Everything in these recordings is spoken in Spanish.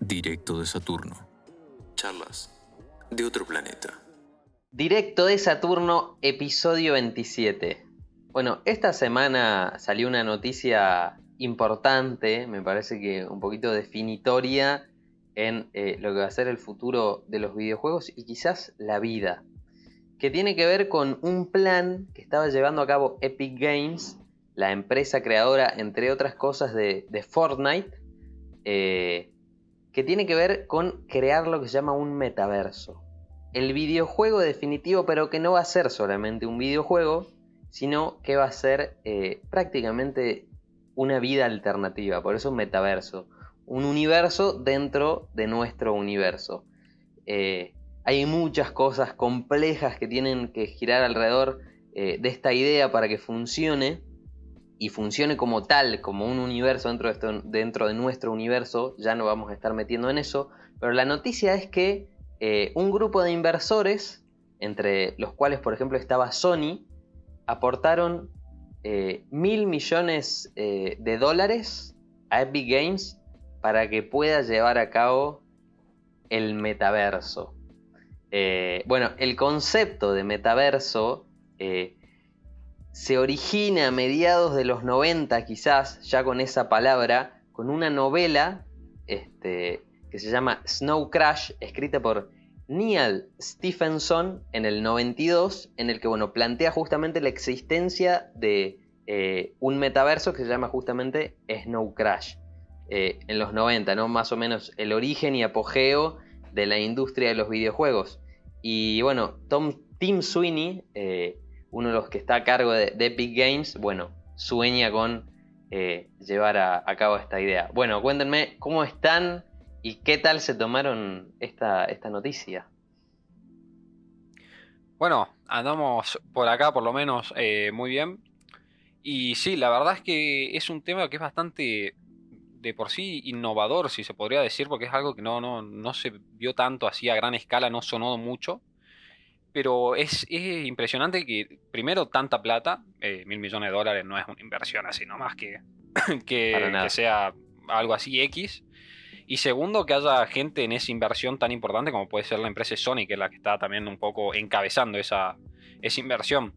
Directo de Saturno. Charlas de otro planeta. Directo de Saturno, episodio 27. Bueno, esta semana salió una noticia importante, me parece que un poquito definitoria en eh, lo que va a ser el futuro de los videojuegos y quizás la vida, que tiene que ver con un plan que estaba llevando a cabo Epic Games, la empresa creadora, entre otras cosas, de, Fortnite, eh, que tiene que ver con crear lo que se llama un metaverso. El videojuego definitivo, pero que no va a ser solamente un videojuego, sino que va a ser eh, prácticamente una vida alternativa, por eso un metaverso, un universo dentro de nuestro universo. Eh, hay muchas cosas complejas que tienen que girar alrededor eh, de esta idea para que funcione y funcione como tal, como un universo dentro de, nuestro universo, ya no vamos a estar metiendo en eso, pero la noticia es que eh, un grupo de inversores, entre los cuales por ejemplo estaba Sony, aportaron mil millones de dólares a Epic Games para que pueda llevar a cabo el metaverso. Eh, bueno, el concepto de metaverso eh, se origina a mediados de los 90 quizás, ya con esa palabra, con una novela este, que se llama Snow Crash, escrita por Neil Stephenson en el 92, en el que bueno, plantea justamente la existencia de eh, un metaverso que se llama justamente Snow Crash. Eh, en los 90, ¿no? Más o menos el origen y apogeo de la industria de los videojuegos. Y bueno, Tom, Tim Sweeney, eh, uno de los que está a cargo de, Epic Games, bueno, sueña con eh, llevar a, cabo esta idea. Bueno, cuéntenme cómo están y qué tal se tomaron esta, esta noticia. Bueno, andamos por acá por lo menos muy bien. Y sí, la verdad es que es un tema que es bastante de por sí innovador, si se podría decir, porque es algo que no, no, no se vio tanto así a gran escala, no sonó mucho. Pero es, es impresionante que, primero, tanta plata, eh, mil millones de dólares no es una inversión así nomás que, que, que sea algo así X. Y segundo, que haya gente en esa inversión tan importante como puede ser la empresa Sony, que es la que está también un poco encabezando esa, esa inversión.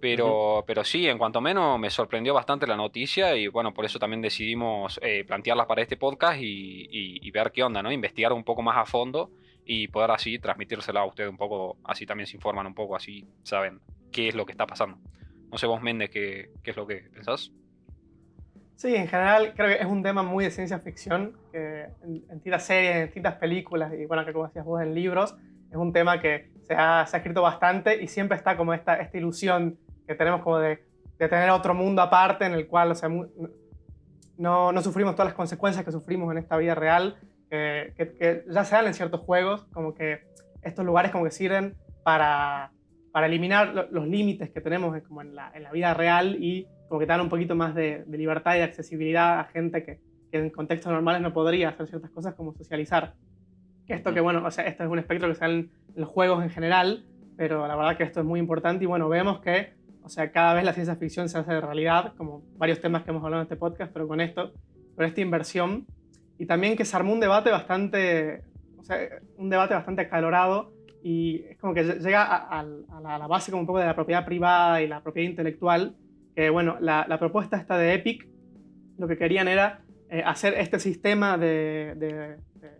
Pero, pero sí, en cuanto menos me sorprendió bastante la noticia y bueno, por eso también decidimos eh, plantearlas para este podcast y, y- y ver qué onda, ¿no? Investigar un poco más a fondo y poder así transmitírsela a ustedes un poco, así también se informan un poco, así saben qué es lo que está pasando. No sé vos, Méndez, qué, qué es lo que pensás. Sí, en general creo que es un tema muy de ciencia ficción, que en, en distintas series, en distintas películas y bueno, que como decías vos en libros, es un tema que se ha, se ha escrito bastante y siempre está como esta, esta ilusión que tenemos como de, de tener otro mundo aparte en el cual o sea, no, no sufrimos todas las consecuencias que sufrimos en esta vida real, que, que- que ya se dan en ciertos juegos, como que estos lugares como que sirven para, para eliminar lo- los límites que tenemos en- como en la, en la vida real y como que dan un poquito más de, de libertad y de accesibilidad a gente que, que en contextos normales no podría hacer ciertas cosas como socializar. Esto que bueno, o sea, esto es un espectro que en, en los juegos en general, pero la verdad que esto es muy importante y bueno, vemos que, o sea, cada vez la ciencia ficción se hace realidad, como varios temas que hemos hablado en este podcast, pero con esto, con esta inversión. Y también que se armó un debate bastante, o sea, un debate bastante acalorado y es como que llega a, a- a la, base como un poco de la propiedad privada y la propiedad intelectual, que bueno, la, la propuesta esta de Epic, lo que querían era eh, hacer este sistema de, de- de-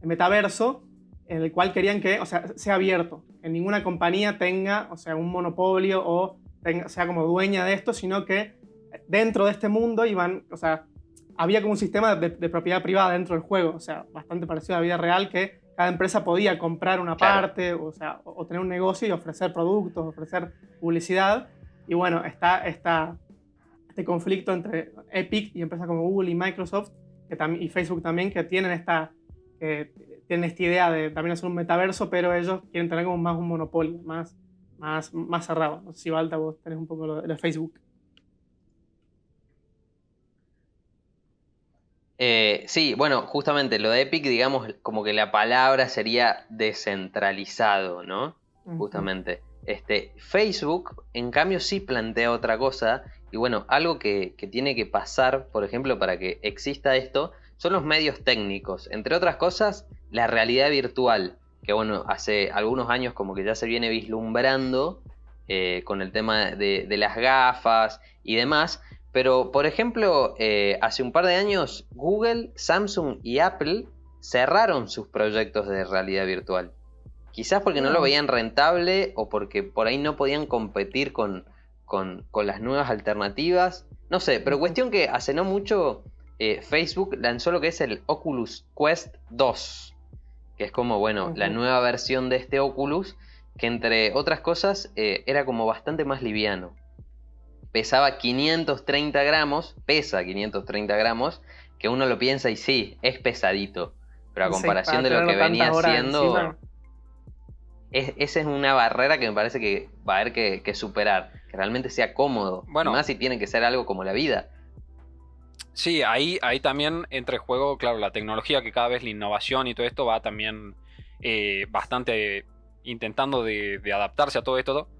de metaverso en el cual querían que, o sea, sea abierto, que ninguna compañía tenga, o sea, un monopolio o tenga- sea como dueña de esto, sino que dentro de este mundo iban, o sea, había como un sistema de, de propiedad privada dentro del juego, o sea, bastante parecido a la vida real, que cada empresa podía comprar una Claro. parte, o sea, o, o tener un negocio y ofrecer productos, ofrecer publicidad. Y bueno, está, está este conflicto entre Epic y empresas como Google y Microsoft, que y Facebook también, que tienen esta, que tienen esta idea de también hacer un metaverso, pero ellos quieren tener como más un monopolio, más, más, más cerrado. No sé si Balta vos tenés un poco lo de, lo de Facebook. Eh, sí, bueno, justamente lo de Epic, digamos, como que la palabra sería descentralizado, ¿no? Justamente. Este, Facebook, en cambio, sí plantea otra cosa. Y bueno, algo que, que tiene que pasar, por ejemplo, para que exista esto, son los medios técnicos. Entre otras cosas, la realidad virtual, que bueno, hace algunos años como que ya se viene vislumbrando eh, con el tema de, las gafas y demás. Pero, por ejemplo, eh, hace un par de años Google, Samsung y Apple cerraron sus proyectos de realidad virtual. Quizás porque no lo mm. veían rentable o porque por ahí no podían competir con, con, las nuevas alternativas. No sé, pero cuestión que hace no mucho eh, Facebook lanzó lo que es el Oculus Quest 2, que es como, bueno, la nueva versión de este Oculus que entre otras cosas eh, era como bastante más liviano. Pesaba 530 gramos, pesa 530 gramos, que uno lo piensa y sí, es pesadito. Pero a comparación de lo que venía haciendo, esa es una barrera que me parece que va a haber que, superar. Que realmente sea cómodo. Bueno, más si tiene que ser algo como la vida. Sí, ahí, ahí también entra en juego, claro, la tecnología, que cada vez la innovación y todo esto va también eh, bastante intentando de, adaptarse a todo esto.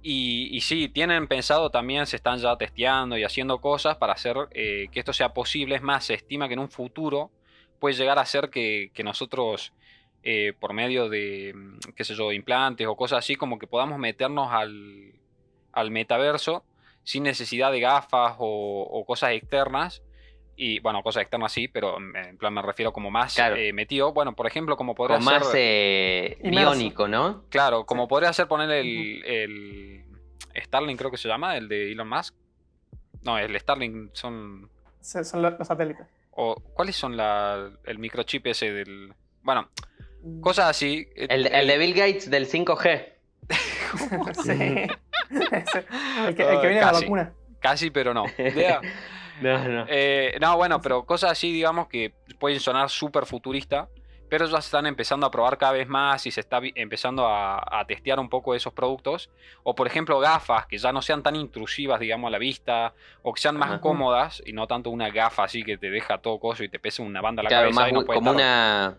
Y, sí, tienen pensado también, se están ya testeando y haciendo cosas para hacer eh, que esto sea posible. Es más, se estima que en un futuro puede llegar a ser que, nosotros, eh, por medio de, qué sé yo, implantes o cosas así, como que podamos meternos al, al metaverso sin necesidad de gafas o cosas externas y bueno, cosas externas sí, pero en plan me refiero como más eh, metido. Bueno, por ejemplo, como podría ser. más eh, biónico, ¿no? Claro, como podría ser poner el, el, Starlink, creo que se llama, el de Elon Musk. No, el Starlink son. son los satélites. O, ¿Cuáles son la, el microchip ese del. Bueno, mm. cosas así. El, el, de Bill Gates del 5G. sí. el, que, el que viene de la vacuna. Casi, pero no. No, no. Eh, no, bueno, pero cosas así, digamos, que pueden sonar súper futurista, pero ya se están empezando a probar cada vez más y se está empezando a, testear un poco esos productos. O, por ejemplo, gafas que ya no sean tan intrusivas, digamos, a la vista, o que sean más cómodas y no tanto una gafa así que te deja todo coso y te pesa una banda a la cabeza. como, una,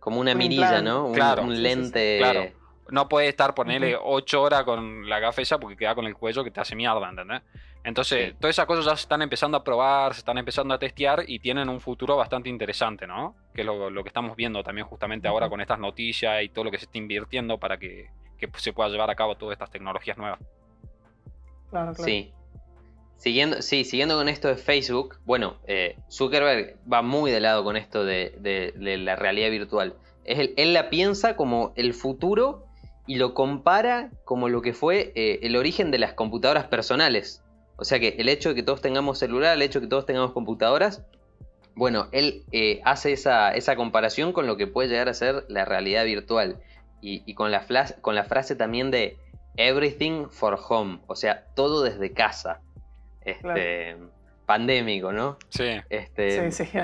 como una mirilla, ¿no? Un, claro, un lente. claro. No puede estar ponerle 8 horas con la gafa esa porque queda con el cuello que te hace mierda, ¿entendés? Entonces, todas esas cosas ya se están empezando a probar, se están empezando a testear y tienen un futuro bastante interesante, ¿no? Que es lo, que estamos viendo también justamente ahora con estas noticias y todo lo que se está invirtiendo para que, se pueda llevar a cabo todas estas tecnologías nuevas. Claro, claro. Sí. Siguiendo, sí, siguiendo con esto de Facebook, bueno, eh, Zuckerberg va muy de lado con esto de, la realidad virtual. Es él la piensa como el futuro y lo compara como lo que fue eh, el origen de las computadoras personales. O sea que el hecho de que todos tengamos celular, el hecho de que todos tengamos computadoras, bueno, él eh, hace esa, comparación con lo que puede llegar a ser la realidad virtual. Y, con, la con la frase también de everything for home, o sea, todo desde casa. Este, Pandémico, ¿no? Sí. Este, sí, sí,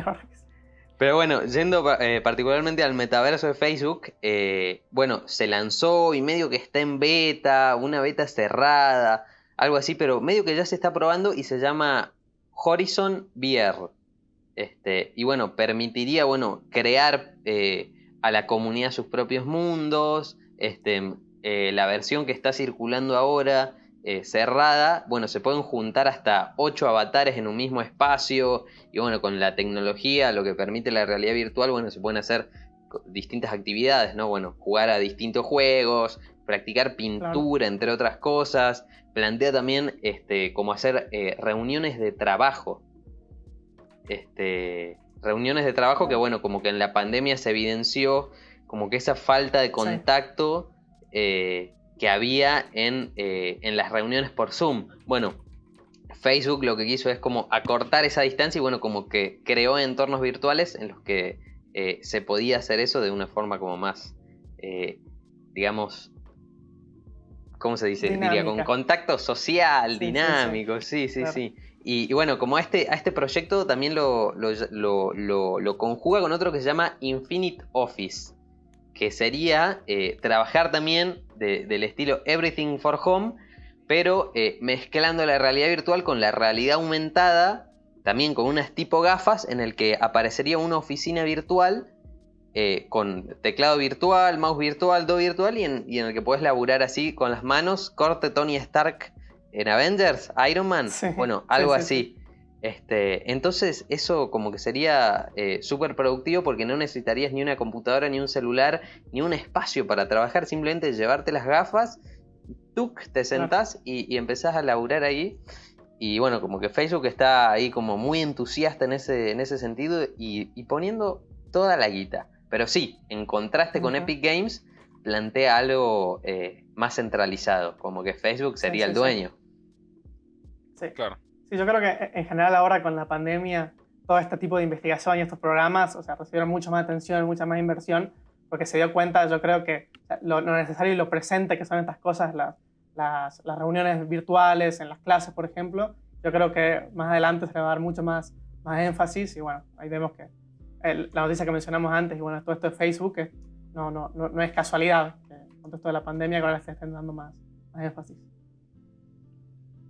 Pero bueno, yendo eh, particularmente al metaverso de Facebook, eh, bueno, se lanzó y medio que está en beta, una beta cerrada algo así, pero medio que ya se está probando y se llama Horizon VR. Este, y bueno, permitiría, bueno, crear eh, a la comunidad sus propios mundos. Este, la versión que está circulando ahora, eh, cerrada, bueno, se pueden juntar hasta 8 avatares en un mismo espacio. Y bueno, con la tecnología, lo que permite la realidad virtual, bueno, se pueden hacer distintas actividades, ¿no? Bueno, jugar a distintos juegos, practicar pintura, entre otras cosas. Plantea también este, como hacer eh, reuniones de trabajo. Este, reuniones de trabajo que, bueno, como que en la pandemia se evidenció como que esa falta de contacto eh, que había en, eh, en las reuniones por Zoom. Bueno, Facebook lo que quiso es como acortar esa distancia y bueno, como que creó entornos virtuales en los que se podía hacer eso de una forma como más, digamos, ¿cómo se dice? Diría, con contacto social, dinámico, sí, sí, sí. Y, bueno, como a este, a este proyecto también lo, lo, conjuga con otro que se llama Infinite Office, que sería eh, trabajar también del estilo Everything for Home, pero eh, mezclando la realidad virtual con la realidad aumentada también con unas tipo gafas en el que aparecería una oficina virtual eh, con teclado virtual, mouse virtual, do virtual y en, y en el que puedes laburar así con las manos, corte Tony Stark en Avengers, Iron Man, Sí, bueno, sí, algo sí, así. Este, entonces eso como que sería eh, súper productivo porque no necesitarías ni una computadora, ni un celular, ni un espacio para trabajar, simplemente llevarte las gafas, tuc, te sentás y, y empezás a laburar ahí. Y bueno, como que Facebook está ahí como muy entusiasta en ese, en ese sentido y, y poniendo toda la guita. Pero sí, en contraste con. Epic Games, plantea algo eh, más centralizado, como que Facebook sería sí, el sí. dueño. Sí. Claro. Sí, yo creo que eh, en general ahora con la pandemia, todo este tipo de investigación y estos programas, o sea, recibieron mucha más atención, mucha más inversión, porque se dio cuenta, yo creo que lo, lo necesario y lo presente que son estas cosas, las, las, las reuniones virtuales, en las clases, por ejemplo, yo creo que más adelante se le va a dar mucho más, más énfasis y bueno, ahí vemos que el- la noticia que mencionamos antes y bueno, todo esto de Facebook, que no, no, no, no es casualidad, que con todo esto de la pandemia ahora se estén dando más, más énfasis.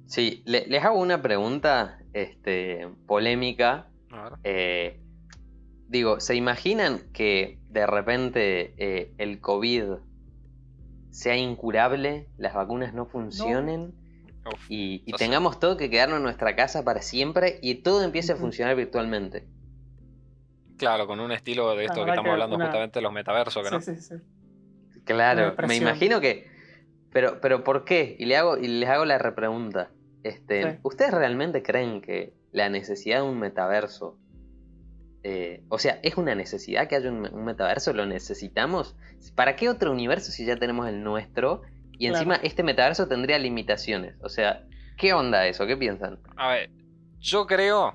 Sí, le- les hago una pregunta este, polémica. A ver. Eh, digo, ¿se imaginan que de repente eh, el COVID sea incurable, las vacunas no funcionen Uf. y, tengamos todo que quedarnos en nuestra casa para siempre y todo empiece a funcionar virtualmente? Claro, con un estilo de esto que estamos que hablando una- justamente de los metaversos, que no. Sí, sí, sí. Claro, me imagino que... Pero, pero ¿por qué? Y, le hago, y les hago la repregunta. Este, Sí. ¿Ustedes realmente creen que la necesidad de un metaverso... eh, o sea, ¿es una necesidad que haya un, un metaverso? ¿Lo necesitamos? ¿Para qué otro universo si ya tenemos el nuestro? Y Claro. encima este metaverso tendría limitaciones. O sea, ¿qué onda eso? ¿Qué piensan? A ver, yo creo,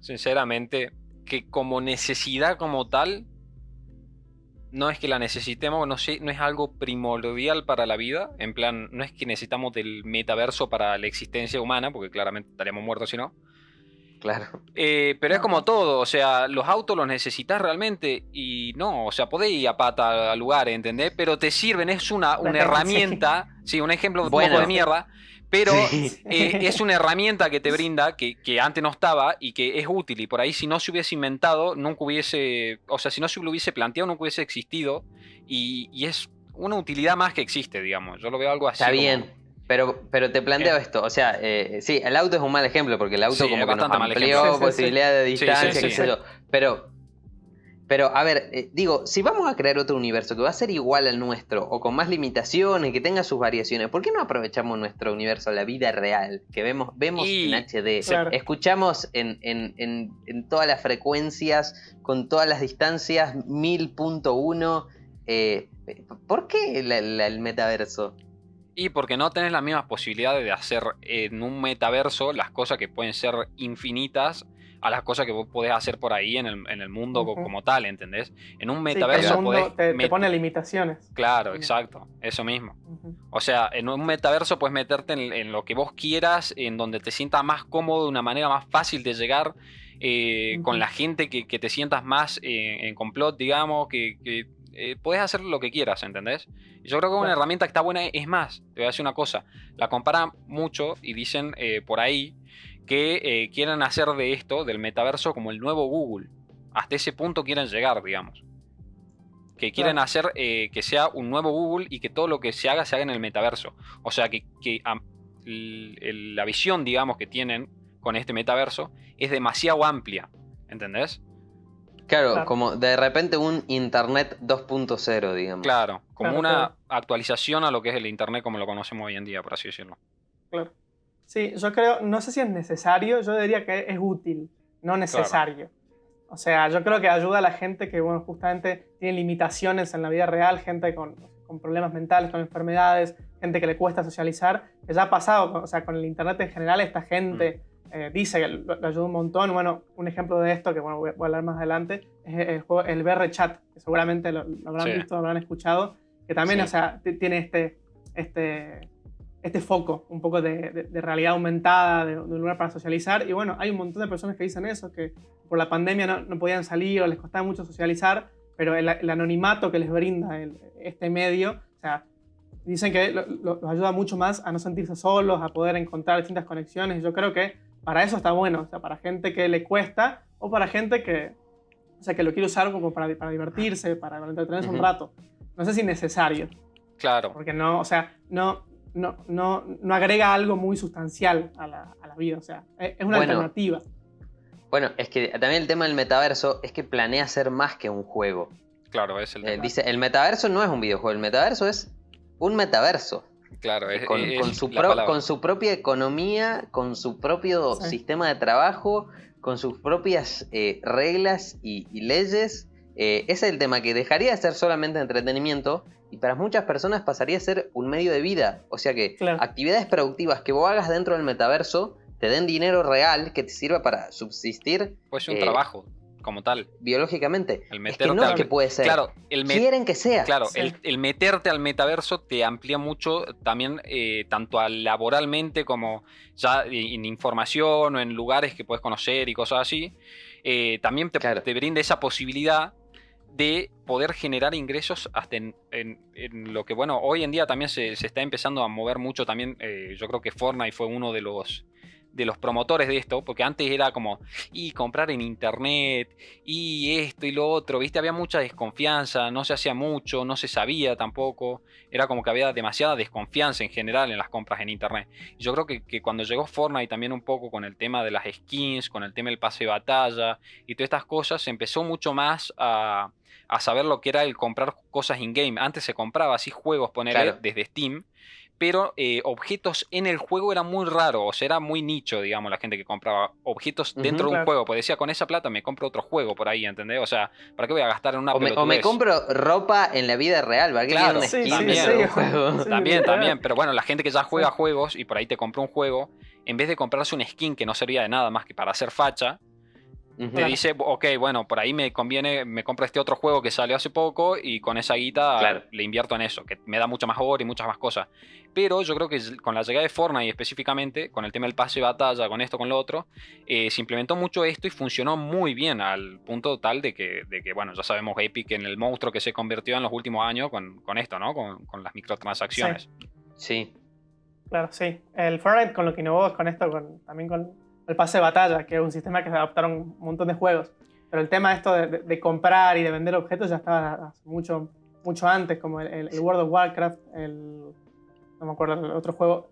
sinceramente, que como necesidad como tal, no es que la necesitemos, no sé, no es algo primordial para la vida. En plan, no es que necesitamos del metaverso para la existencia humana, porque claramente estaríamos muertos si no. Claro. Eh, pero es como todo, o sea, los autos los necesitas realmente y no, o sea, podés ir a pata a lugares, ¿entendés? Pero te sirven, es una, una herramienta, sí, un ejemplo un Bueno. poco de mierda, pero Sí. eh, es una herramienta que te brinda, que, que antes no estaba y que es útil. Y por ahí, si no se hubiese inventado, nunca hubiese. O sea, si no se lo hubiese planteado, nunca hubiese existido. Y, y es una utilidad más que existe, digamos. Yo lo veo algo así. Está como- bien. Pero, pero te planteo Eh. esto, o sea, eh, sí, el auto es un mal ejemplo porque el auto Sí, como que nos amplió ejemplo. Sí, sí, posibilidad de Sí, sí, distancia, sí, qué sé yo. Pero, pero, a ver, eh, digo, si vamos a crear otro universo que va a ser igual al nuestro o con más limitaciones, que tenga sus variaciones, ¿por qué no aprovechamos nuestro universo, la vida real, que vemos, vemos Y- en HD, Claro. escuchamos en, en, en, en todas las frecuencias, con todas las distancias, 1000.1? Eh, ¿Por qué la- la- el metaverso? Y porque no tenés las mismas posibilidades de hacer en un metaverso las cosas que pueden ser infinitas a las cosas que vos podés hacer por ahí en el, en el mundo como tal, ¿entendés? En un Sí, el metaverso mundo podés... te, pone limitaciones. Claro, exacto, eso mismo. O sea, en un metaverso puedes meterte en, en lo que vos quieras, en donde te sientas más cómodo, de una manera más fácil de llegar, eh, con la gente que, que te sientas más eh, en complot, digamos, que, que, eh, puedes hacer lo que quieras, ¿entendés? Yo creo que una herramienta que está buena es más, te voy a decir una cosa, la comparan mucho y dicen eh, por ahí que eh, quieren hacer de esto, del metaverso, como el nuevo Google. Hasta ese punto quieren llegar, digamos que quieren Claro. hacer eh, que sea un nuevo Google y que todo lo que se haga se haga en el metaverso. O sea, que, que, am- l- el- la visión, digamos, que tienen con este metaverso es demasiado amplia. ¿Entendés? Claro, Claro. como de repente un Internet 2.0, digamos. Claro, como Claro, una claro. actualización a lo que es el Internet como lo conocemos hoy en día, por así decirlo. Claro. Sí, yo creo, no sé si es necesario, yo diría que es útil, no necesario. O sea, yo creo que ayuda a la gente que, bueno, justamente tiene limitaciones en la vida real, gente con, con problemas mentales, con enfermedades, gente que le cuesta socializar, que ya ha pasado, o sea, con el Internet en general, esta gente eh, dice que lo ayuda un montón. Bueno, un ejemplo de esto, que bueno, voy a, voy a hablar más adelante, es el juego, el VR Chat, que seguramente lo, lo habrán Sí. visto, lo habrán escuchado, que también, Sí. o sea, tiene este, este, este foco, un poco de, de- de realidad aumentada, de, de un lugar para socializar. Y bueno, hay un montón de personas que dicen eso, que por la pandemia no, no podían salir o les costaba mucho socializar, pero el, el anonimato que les brinda el- este medio, o sea, dicen que lo- lo- los ayuda mucho más a no sentirse solos, a poder encontrar distintas conexiones. Y yo creo que para eso está bueno, o sea, para gente que le cuesta o para gente que, o sea, que lo quiere usar como para, para divertirse, para entretenerse un Ujú. rato. No sé si necesario, Claro. porque no, o sea, no, no, no, no agrega algo muy sustancial a la, a la vida, o sea, es es una Bueno. alternativa. Bueno, es que también el tema del metaverso es que planea ser más que un juego. Claro, es el Eh, tema. dice, el metaverso no es un videojuego, el metaverso es un metaverso. Claro, es, con, es con su la pro- palabra. con su propia economía, con su propio Sí. sistema de trabajo, con sus propias eh, reglas y, y leyes. Eh, ese es el tema que dejaría de ser solamente entretenimiento y para muchas personas pasaría a ser un medio de vida. O sea que Claro. actividades productivas que vos hagas dentro del metaverso te den dinero real que te sirva para subsistir Puede ser un eh, trabajo, como tal. biológicamente. El Es que no es que puede ser. Claro, el Quieren que sea. Claro, Sí. el, el meterte al metaverso te amplía mucho también, eh, tanto a laboralmente como ya en información o en lugares que puedes conocer y cosas así. Eh, también te, Claro. te brinda esa posibilidad de poder generar ingresos hasta en, en- lo que, bueno, hoy en día también se, se está empezando a mover mucho también. eh, yo creo que Fortnite fue uno de los de los promotores de esto, porque antes era como, y comprar en internet, y esto y lo otro, ¿viste? Había mucha desconfianza, no se hacía mucho, no se sabía tampoco, era como que había demasiada desconfianza en general en las compras en internet. Y yo creo que, que cuando llegó Fortnite también un poco con el tema de las skins, con el tema del pase de batalla y todas estas cosas, se empezó mucho más a, a saber lo que era el comprar cosas in-game. Antes se compraba así juegos, poner Claro. desde Steam, pero eh, objetos en el juego era muy raro, o sea, era muy nicho, digamos, la gente que compraba objetos dentro de un claro. juego. Pues decía, con esa plata me compro otro juego por ahí, ¿entendés? O sea, ¿para qué voy a gastar en una O me, o me compro ropa en la vida real, ¿para qué Claro, una Sí, también. sí, juego? sí, También, pero bueno, la gente que ya juega Sí. juegos y por ahí te compró un juego, en vez de comprarse un skin que no servía de nada más que para hacer facha, Te dice, ok, bueno, por ahí me conviene, me compro este otro juego que salió hace poco y con esa guita Claro. le invierto en eso, que me da mucha más oro y muchas más cosas. Pero yo creo que con la llegada de Fortnite específicamente, con el tema del pase de batalla, con esto, con lo otro, eh, se implementó mucho esto y funcionó muy bien al punto tal de que, de que, bueno, ya sabemos Epic en el monstruo que se convirtió en los últimos años con, con esto, ¿no? Con, con las microtransacciones. Sí. Claro, sí. El Fortnite con lo que innovó es con esto, con, también con el pase de batalla, que es un sistema que se adaptaron un montón de juegos. Pero el tema esto de, de- de comprar y de vender objetos ya estaba hace mucho, mucho antes, como el, el- el World of Warcraft, el, no me acuerdo el otro juego,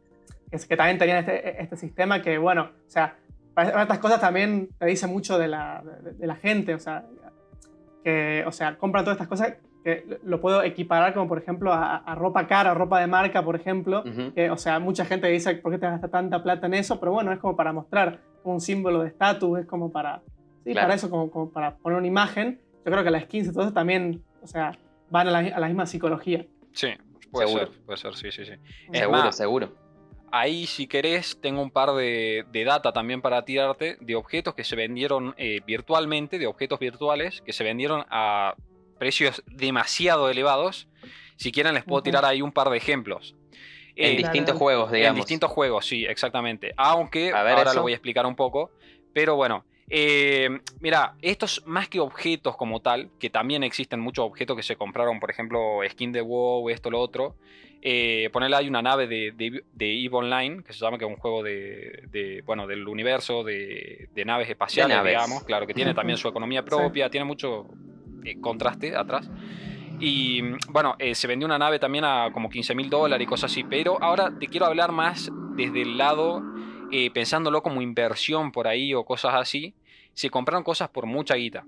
que, que también tenían este, este sistema que, bueno, o sea, para estas cosas también te dice mucho de la, de, de la gente, o sea, que, o sea, compran todas estas cosas que lo puedo equiparar como, por ejemplo, a, a ropa cara, ropa de marca, por ejemplo, Ujú. que, o sea, mucha gente dice, ¿por qué te gastas tanta plata en eso? Pero bueno, es como para mostrar un símbolo de estatus, es como para, sí, Claro. para eso, como, como para poner una imagen. Yo creo que las skins eso también, o sea, van a la, a la misma psicología. Sí, puede Seguro. ser, puede ser, sí, sí, sí. Es Seguro, más, seguro. Ahí, si querés, tengo un par de, de data también para tirarte de objetos que se vendieron eh, virtualmente, de objetos virtuales que se vendieron a precios demasiado elevados. Si quieren, les puedo Ujú. tirar ahí un par de ejemplos. En Eh, distintos juegos, digamos. en distintos juegos, sí, exactamente. Aunque A ver, ahora eso. lo voy a explicar un poco. Pero bueno, eh, mira, estos más que objetos como tal, que también existen muchos objetos que se compraron, por ejemplo, skin de WoW, esto, lo otro. Eh, ponerle hay una nave de, de, de EVE Online, que se llama que es un juego de, de, bueno, del universo de, de naves espaciales, naves. digamos. Claro, que tiene también su economía propia, tiene mucho eh, contraste atrás. Y bueno, eh, se vendió una nave también a como 15 mil dólares y cosas así. Pero ahora te quiero hablar más desde el lado, eh, pensándolo como inversión por ahí o cosas así. Se compraron cosas por mucha guita.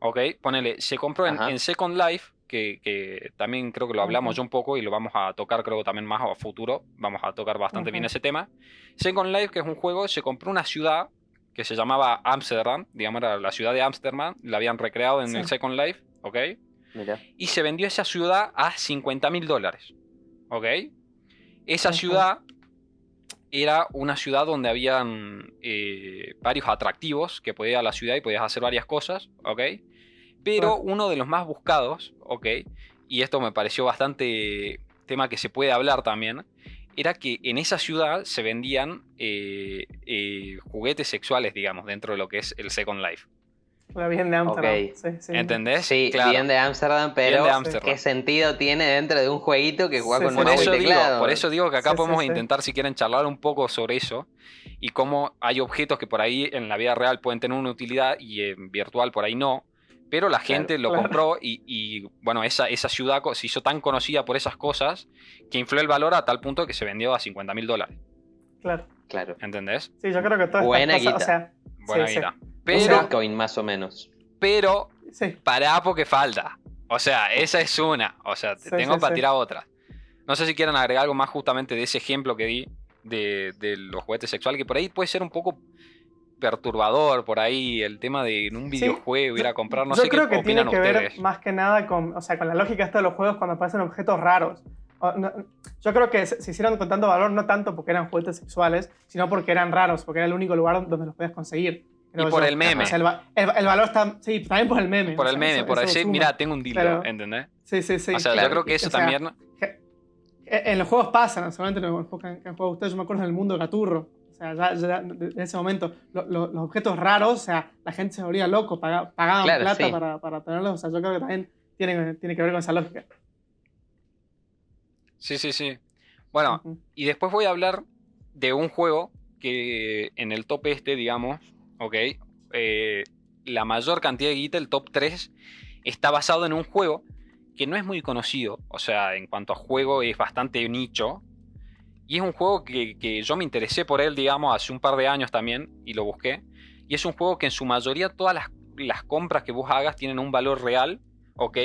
¿Ok? Ponele, se compró en, Second Life, que, que también creo que lo hablamos ya un poco y lo vamos a tocar creo también más a futuro. Vamos a tocar bastante bien ese tema. Second Life, que es un juego, se compró una ciudad que se llamaba Amsterdam, digamos, era la ciudad de Amsterdam, la habían recreado en Sí. el Second Life, ¿ok? Mira. y se vendió esa ciudad a 50 mil dólares. ¿Ok? Esa ciudad era una ciudad donde habían eh, varios atractivos que podías ir a la ciudad y podías hacer varias cosas. ¿Ok? Pero uno de los más buscados, ¿ok? Y esto me pareció bastante tema que se puede hablar también, era que en esa ciudad se vendían eh, eh, juguetes sexuales, digamos, dentro de lo que es el Second Life. La bien de Amsterdam. Ok. Sí, sí. ¿Entendés? Sí, Claro. bien de Ámsterdam, pero de Ámsterdam. ¿qué sentido tiene dentro de un jueguito que juega Sí, con sí. un eso, digo, teclado? por eso digo que acá podemos sí. intentar, si quieren, charlar un poco sobre eso. y cómo hay objetos que por ahí en la vida real pueden tener una utilidad y en virtual por ahí no. Pero la gente lo claro. compró y, y, bueno, esa, esa ciudad se hizo tan conocida por esas cosas que infló el valor a tal punto que se vendió a 50 mil dólares. Claro. Claro. ¿Entendés? Sí, yo creo que todas Buena cosas, o sea, Buena Sí, sí. guita. Un Pero, Bitcoin más o menos. pero, sí, pará porque falta. O sea, esa es una. O sea, te Sí, tengo sí, para sí. tirar otra. No sé si quieren agregar algo más justamente de ese ejemplo que di de, de los juguetes sexuales, que por ahí puede ser un poco perturbador, por ahí el tema de en un Sí, videojuego ir a comprar, no yo sé creo qué que tiene opinan que ver ustedes. más que nada con, o sea, con la lógica esta de los juegos cuando aparecen objetos raros. O, no- yo creo que se, se hicieron con tanto valor no tanto porque eran juguetes sexuales, sino porque eran raros, porque era el único lugar donde los podías conseguir. Y por el meme. O sea, el, va- el- el valor está, sí, también por el meme. Por el sea, meme, eso- por eso decir, suma. mira, tengo un dildo, Pero- ¿entendés? Sí, sí, sí. o sea, claro. yo creo que eso O sea, también... que- en los juegos pasan, seguramente en los juegos que han, que han jugado ustedes, yo me acuerdo del mundo gaturro. O sea, ya, ya de ese momento, lo- lo- los objetos raros, o sea, la gente se volvía loco, paga- pagaban Claro, plata sí. para, para tenerlos. O sea, yo creo que también tiene, tiene que ver con esa lógica. Sí, sí, sí. Bueno, y después voy a hablar de un juego que en el top este, digamos, ok, eh, la mayor cantidad de guita, el top 3, está basado en un juego que no es muy conocido. O sea, en cuanto a juego es bastante nicho. Y es un juego que, que yo me interesé por él, digamos, hace un par de años también y lo busqué. Y es un juego que en su mayoría todas las, las compras que vos hagas tienen un valor real, ¿ok?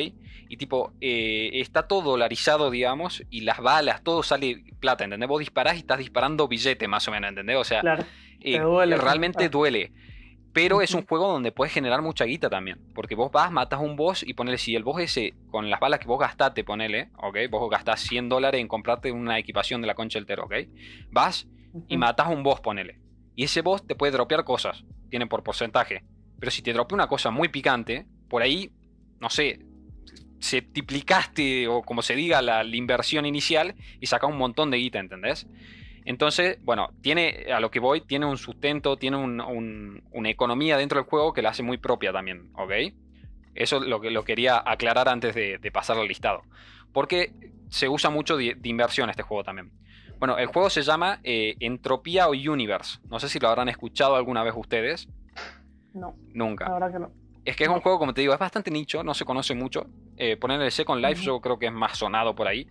Y tipo, eh, está todo dolarizado, digamos, y las balas, todo sale plata, ¿entendés? Vos disparás y estás disparando billete, más o menos, ¿entendés? O sea, Claro. Duele, realmente ah. duele. Pero es un juego donde puedes generar mucha guita también. Porque vos vas, matas un boss y ponele, si el boss ese, con las balas que vos gastaste, ponele, ¿ok? Vos gastás 100 dólares en comprarte una equipación de la concha del tero, ¿ok? Vas y matas a un boss, ponele. Y ese boss te puede dropear cosas, tiene por porcentaje. Pero si te dropea una cosa muy picante, por ahí, no sé, septiplicaste o como se diga la, la inversión inicial y saca un montón de guita, ¿entendés? Entonces, bueno, tiene, a lo que voy, tiene un sustento, tiene un- un- una economía dentro del juego que la hace muy propia también, ¿ok? Eso lo que lo quería aclarar antes de, de pasar al listado. Porque se usa mucho de, de inversión este juego también. Bueno, el juego se llama eh, Entropía o Universe. No sé si lo habrán escuchado alguna vez ustedes. No, Nunca. verdad que no. Es que es un juego, como te digo, es bastante nicho, no se conoce mucho. Eh, ponerle Second Life yo creo que es más sonado por ahí.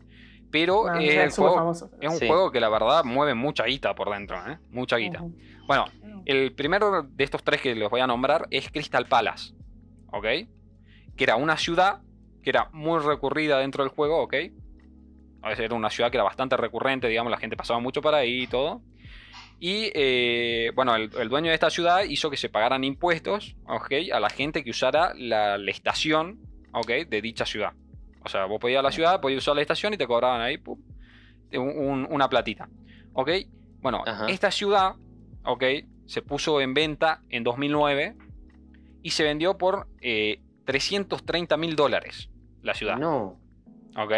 Pero No, el es juego, un Sí. juego que la verdad mueve mucha guita por dentro, ¿eh? Mucha guita. Bueno, el primero de estos tres que les voy a nombrar es Crystal Palace, ¿ok? Que era una ciudad que era muy recurrida dentro del juego, ¿ok? A veces era una ciudad que era bastante recurrente, digamos, la gente pasaba mucho para ahí y todo. Y eh, bueno, el, el dueño de esta ciudad hizo que se pagaran impuestos, ¿ok? A la gente que usara la, la estación, ¿ok? De dicha ciudad. O sea, vos podías ir a la ciudad, podías usar la estación y te cobraban ahí pum, un- un- una platita, ¿ok? Bueno, Ajá. esta ciudad, ¿ok? Se puso en venta en 2009 y se vendió por eh, 330 mil dólares la ciudad. No. ¿Ok?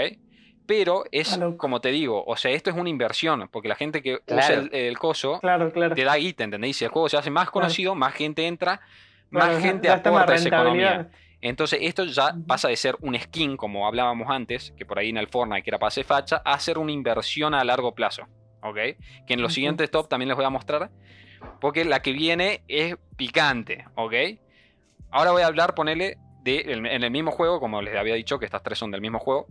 Pero es, como te digo, o sea, esto es una inversión, porque la gente que usa el, el coso Claro, claro. te da guita, ¿entendés? Y si el juego se hace más conocido, más gente entra, más gente aporta a esa economía. Entonces esto ya pasa de ser un skin, como hablábamos antes, que por ahí en el Fortnite que era pase facha, a ser una inversión a largo plazo, ¿ok? Que en los siguientes top también les voy a mostrar, porque la que viene es picante, ¿ok? Ahora voy a hablar, ponele, de, en en el mismo juego, como les había dicho, que estas tres son del mismo juego,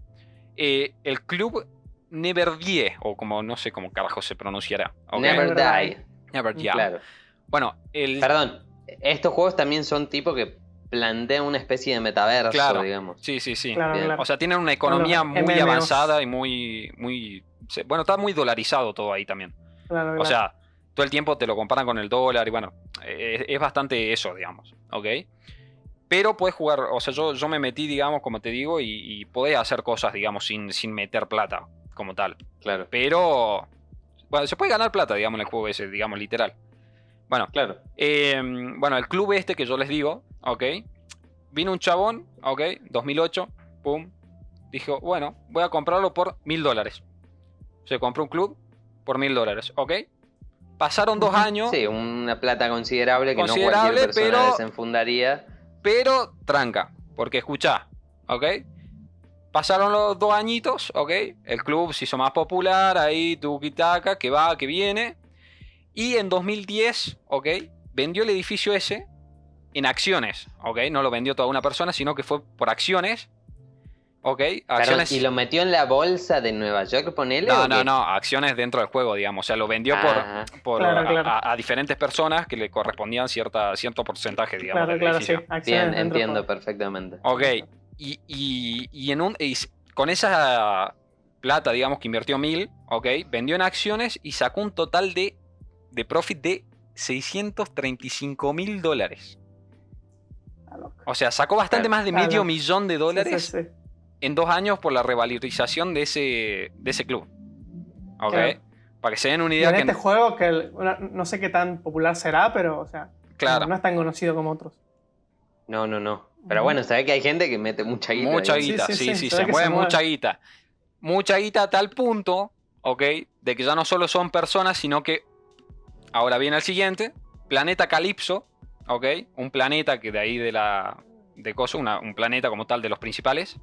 eh, el club Never Die, o como no sé cómo carajo se pronunciará, ¿ok? Never die. Never Die. Claro. Bueno, el, Perdón, estos juegos también son tipo que plantean una especie de metaverso, Claro. digamos. sí, sí, sí. Claro, claro. O sea, tienen una economía muy MMOs. avanzada y muy, muy... Bueno, está muy dolarizado todo ahí también. Claro, O sea, todo el tiempo te lo comparan con el dólar y bueno, es, es bastante eso, digamos, ¿ok? Pero puedes jugar, o sea, yo, yo me metí, digamos, como te digo, y, y podés hacer cosas, digamos, sin, sin meter plata como tal. Claro. Pero, bueno, se puede ganar plata, digamos, en el juego ese, digamos, literal. Bueno, Claro. eh, bueno, el club este que yo les digo, ¿ok? Vino un chabón, ¿ok? 2008, pum. Dijo, bueno, voy a comprarlo por mil dólares. Se compró un club por mil dólares, ¿ok? Pasaron dos años, Sí, una plata considerable que no Considerable, cualquier persona pero- desenfundaría. pero tranca. Porque escuchá, ¿ok? Pasaron los dos añitos, ¿ok? El club se hizo más popular, ahí tuquitaca, que va, que viene. Y en 2010, ¿ok? Vendió el edificio ese en acciones, ¿ok? No lo vendió toda una persona, sino que fue por acciones. ¿Ok? Acciones. ¿Y lo metió en la bolsa de Nueva York, ponele? No, no, qué? no, acciones dentro del juego, digamos. O sea, lo vendió Ah, por, por Claro, a, claro. a- a diferentes personas que le correspondían cierta, cierto porcentaje, digamos. Claro, claro, sí. acciones Bien, entiendo perfectamente. Ok. Y, y- y en un, y con esa plata, digamos, que invirtió mil, ok, vendió en acciones y sacó un total de, de profit de 635 mil dólares. Loco. O sea, sacó bastante más de medio millón de dólares Sí, sí, sí. en dos años por la revalorización de ese, de ese club. Ok. Claro. Para que se den una Y idea en que. este juego, que el- no sé qué tan popular será, pero, o sea, claro. no, no es tan conocido como otros. No, no, no. Pero bueno, se ve que hay gente que mete mucha guita. Mucha guita, sí, sí, sí, sí, se se, ve que mueve se mueve. mucha guita. Mucha guita a tal punto, ¿ok? De que ya no solo son personas, sino que ahora viene el siguiente, Planeta Calipso, ¿ok? Un planeta que de ahí de la... de coso, una- un planeta como tal de los principales,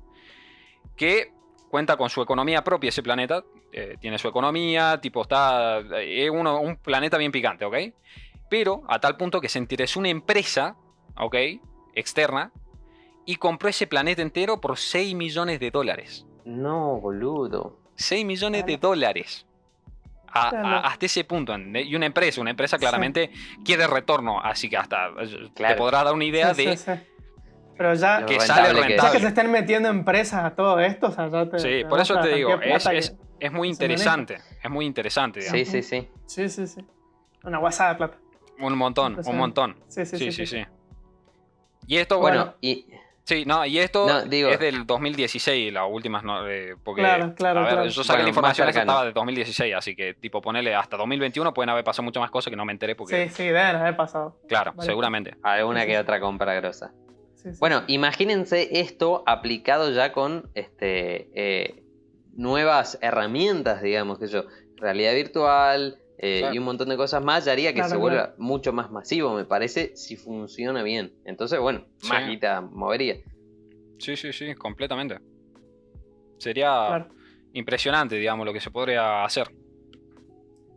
que cuenta con su economía propia ese planeta, eh, tiene su economía, tipo está... es uno, un planeta bien picante, ¿ok? Pero a tal punto que se interesó una empresa, ¿ok? Externa, y compró ese planeta entero por 6 millones de dólares. No, boludo. 6 millones de dólares. A- Claro. a- hasta ese punto. Y una empresa, una empresa claramente quiere retorno, así que hasta eh, te podrás dar una idea Sí, de... sí, sí. Pero ya, Que rentable sale que ya se estén metiendo empresas a todo esto, o sea, ya te. Sí, te por eso te digo, es, es- muy interesante. Es muy interesante, digamos. Sí, sí, sí. Sí, sí, sí. Una guasada de plata. Un montón, un montón. Sí, sí, Sí, sí, sí. Y esto, Bueno, bueno, y sí, no, y esto No, digo- es del 2016, las últimas, no, eh, porque, Claro, claro, a ver, claro. yo saqué Bueno, la información cercano. estaba de 2016, así que, tipo, ponerle hasta 2021 pueden haber pasado muchas más cosas que no me enteré porque, Sí, sí, deben haber pasado. claro, Vale. seguramente. alguna Sí, sí, que sí. otra compra grosa. Sí, sí, Bueno, imagínense esto aplicado ya con este, eh, nuevas herramientas, digamos, que yo, realidad virtual eh, Claro. y un montón de cosas más, ya haría que Claro, se claro. vuelva mucho más masivo, me parece, si funciona bien. Entonces, bueno, más Sí. guita movería. Sí, sí, sí, completamente. Sería Claro. impresionante, digamos, lo que se podría hacer.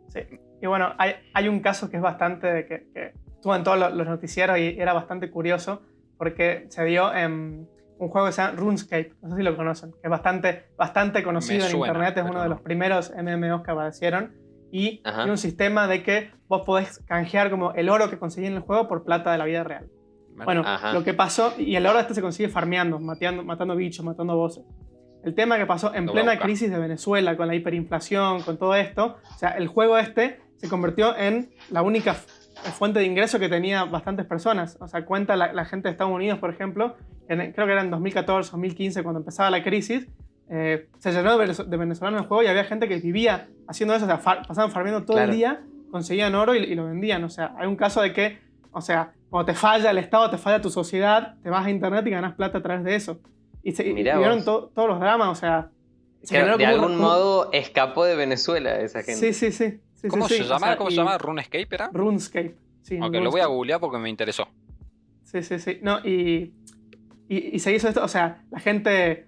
Sí. Y bueno, hay, hay un caso que es bastante. que, que estuvo en todos los, noticieros y era bastante curioso porque se dio en un juego que se llama RuneScape. No sé si lo conocen, que es bastante, bastante conocido en internet. Es uno de no. los primeros MMOs que aparecieron. Y Ajá. tiene un sistema de que vos podés canjear como el oro que conseguí en el juego por plata de la vida real. Bueno, Ajá. lo que pasó, y el oro este se consigue farmeando, mateando- matando bichos, matando voces. El tema que pasó en a plena crisis de Venezuela, con la hiperinflación, con todo esto, o sea, el juego este se convirtió en la única fuente de ingreso que tenía bastantes personas. O sea, cuenta la, la gente de Estados Unidos, por ejemplo, en- creo que era en 2014, 2015, cuando empezaba la crisis, eh, se llenó de, venez- de venezolanos el juego y había gente que vivía haciendo eso, o sea, far- pasaban farmeando todo Claro. el día, conseguían oro y, y lo vendían. O sea, hay un caso de que, o sea, cuando te falla el Estado, te falla tu sociedad, te vas a internet y ganas plata a través de eso. Y se y vieron to- todos los dramas, o sea. se de algún como- modo escapó de Venezuela esa gente. Sí, sí, sí. sí, ¿Cómo sí, se sí, llama? o sea, ¿Cómo y- se llama? ¿RuneScape era? RuneScape. Sí, Ok, lo voy a googlear porque me interesó. Sí, sí, sí. No, y, y, y se hizo esto, o sea, la gente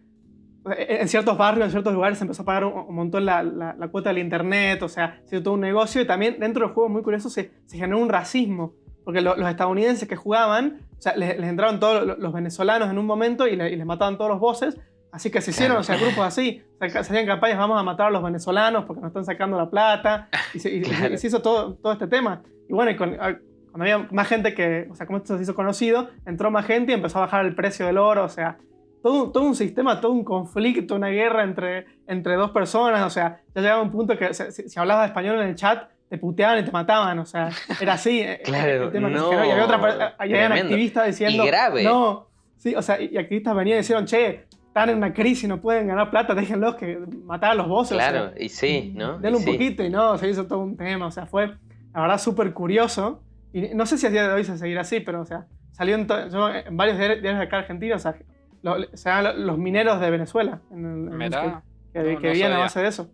en ciertos barrios, en ciertos lugares se empezó a pagar un, montón la, la- la cuota del internet, o sea, se hizo todo un negocio y también dentro del juego, muy curioso, se, se generó un racismo, porque lo- los estadounidenses que jugaban, o sea, les, les entraron todos los, venezolanos en un momento y, le- y les mataban todos los bosses, así que se hicieron, Claro. o sea, grupos así, o sea, se hacían campañas, vamos a matar a los venezolanos porque nos están sacando la plata, y se, y- y Claro. se hizo todo, todo este tema. Y bueno, y con- a- cuando había más gente que, o sea, como esto se hizo conocido, entró más gente y empezó a bajar el precio del oro, o sea, todo, un- todo un sistema, todo un conflicto, una guerra entre, entre dos personas, o sea, ya llegaba un punto que si, si hablabas español en el chat, te puteaban y te mataban, o sea, era así. eh, Claro, el tema no, y había otra tremendo. activistas diciendo, Y grave. no, sí, o sea, y y activistas venían y decían, che, están en una crisis, no pueden ganar plata, déjenlos que matar a los bosses. o sea, Claro, y sí, ¿no? Denle Y un sí. poquito y no, se hizo todo un tema, o sea, fue la verdad súper curioso. Y no sé si a día de hoy se seguirá así, pero o sea, salió en, yo en varios diari- diarios de acá Argentina, o sea, lo- se llaman lo- los mineros de Venezuela, en el- en el Mirá. que, No, que no vivían a base de eso.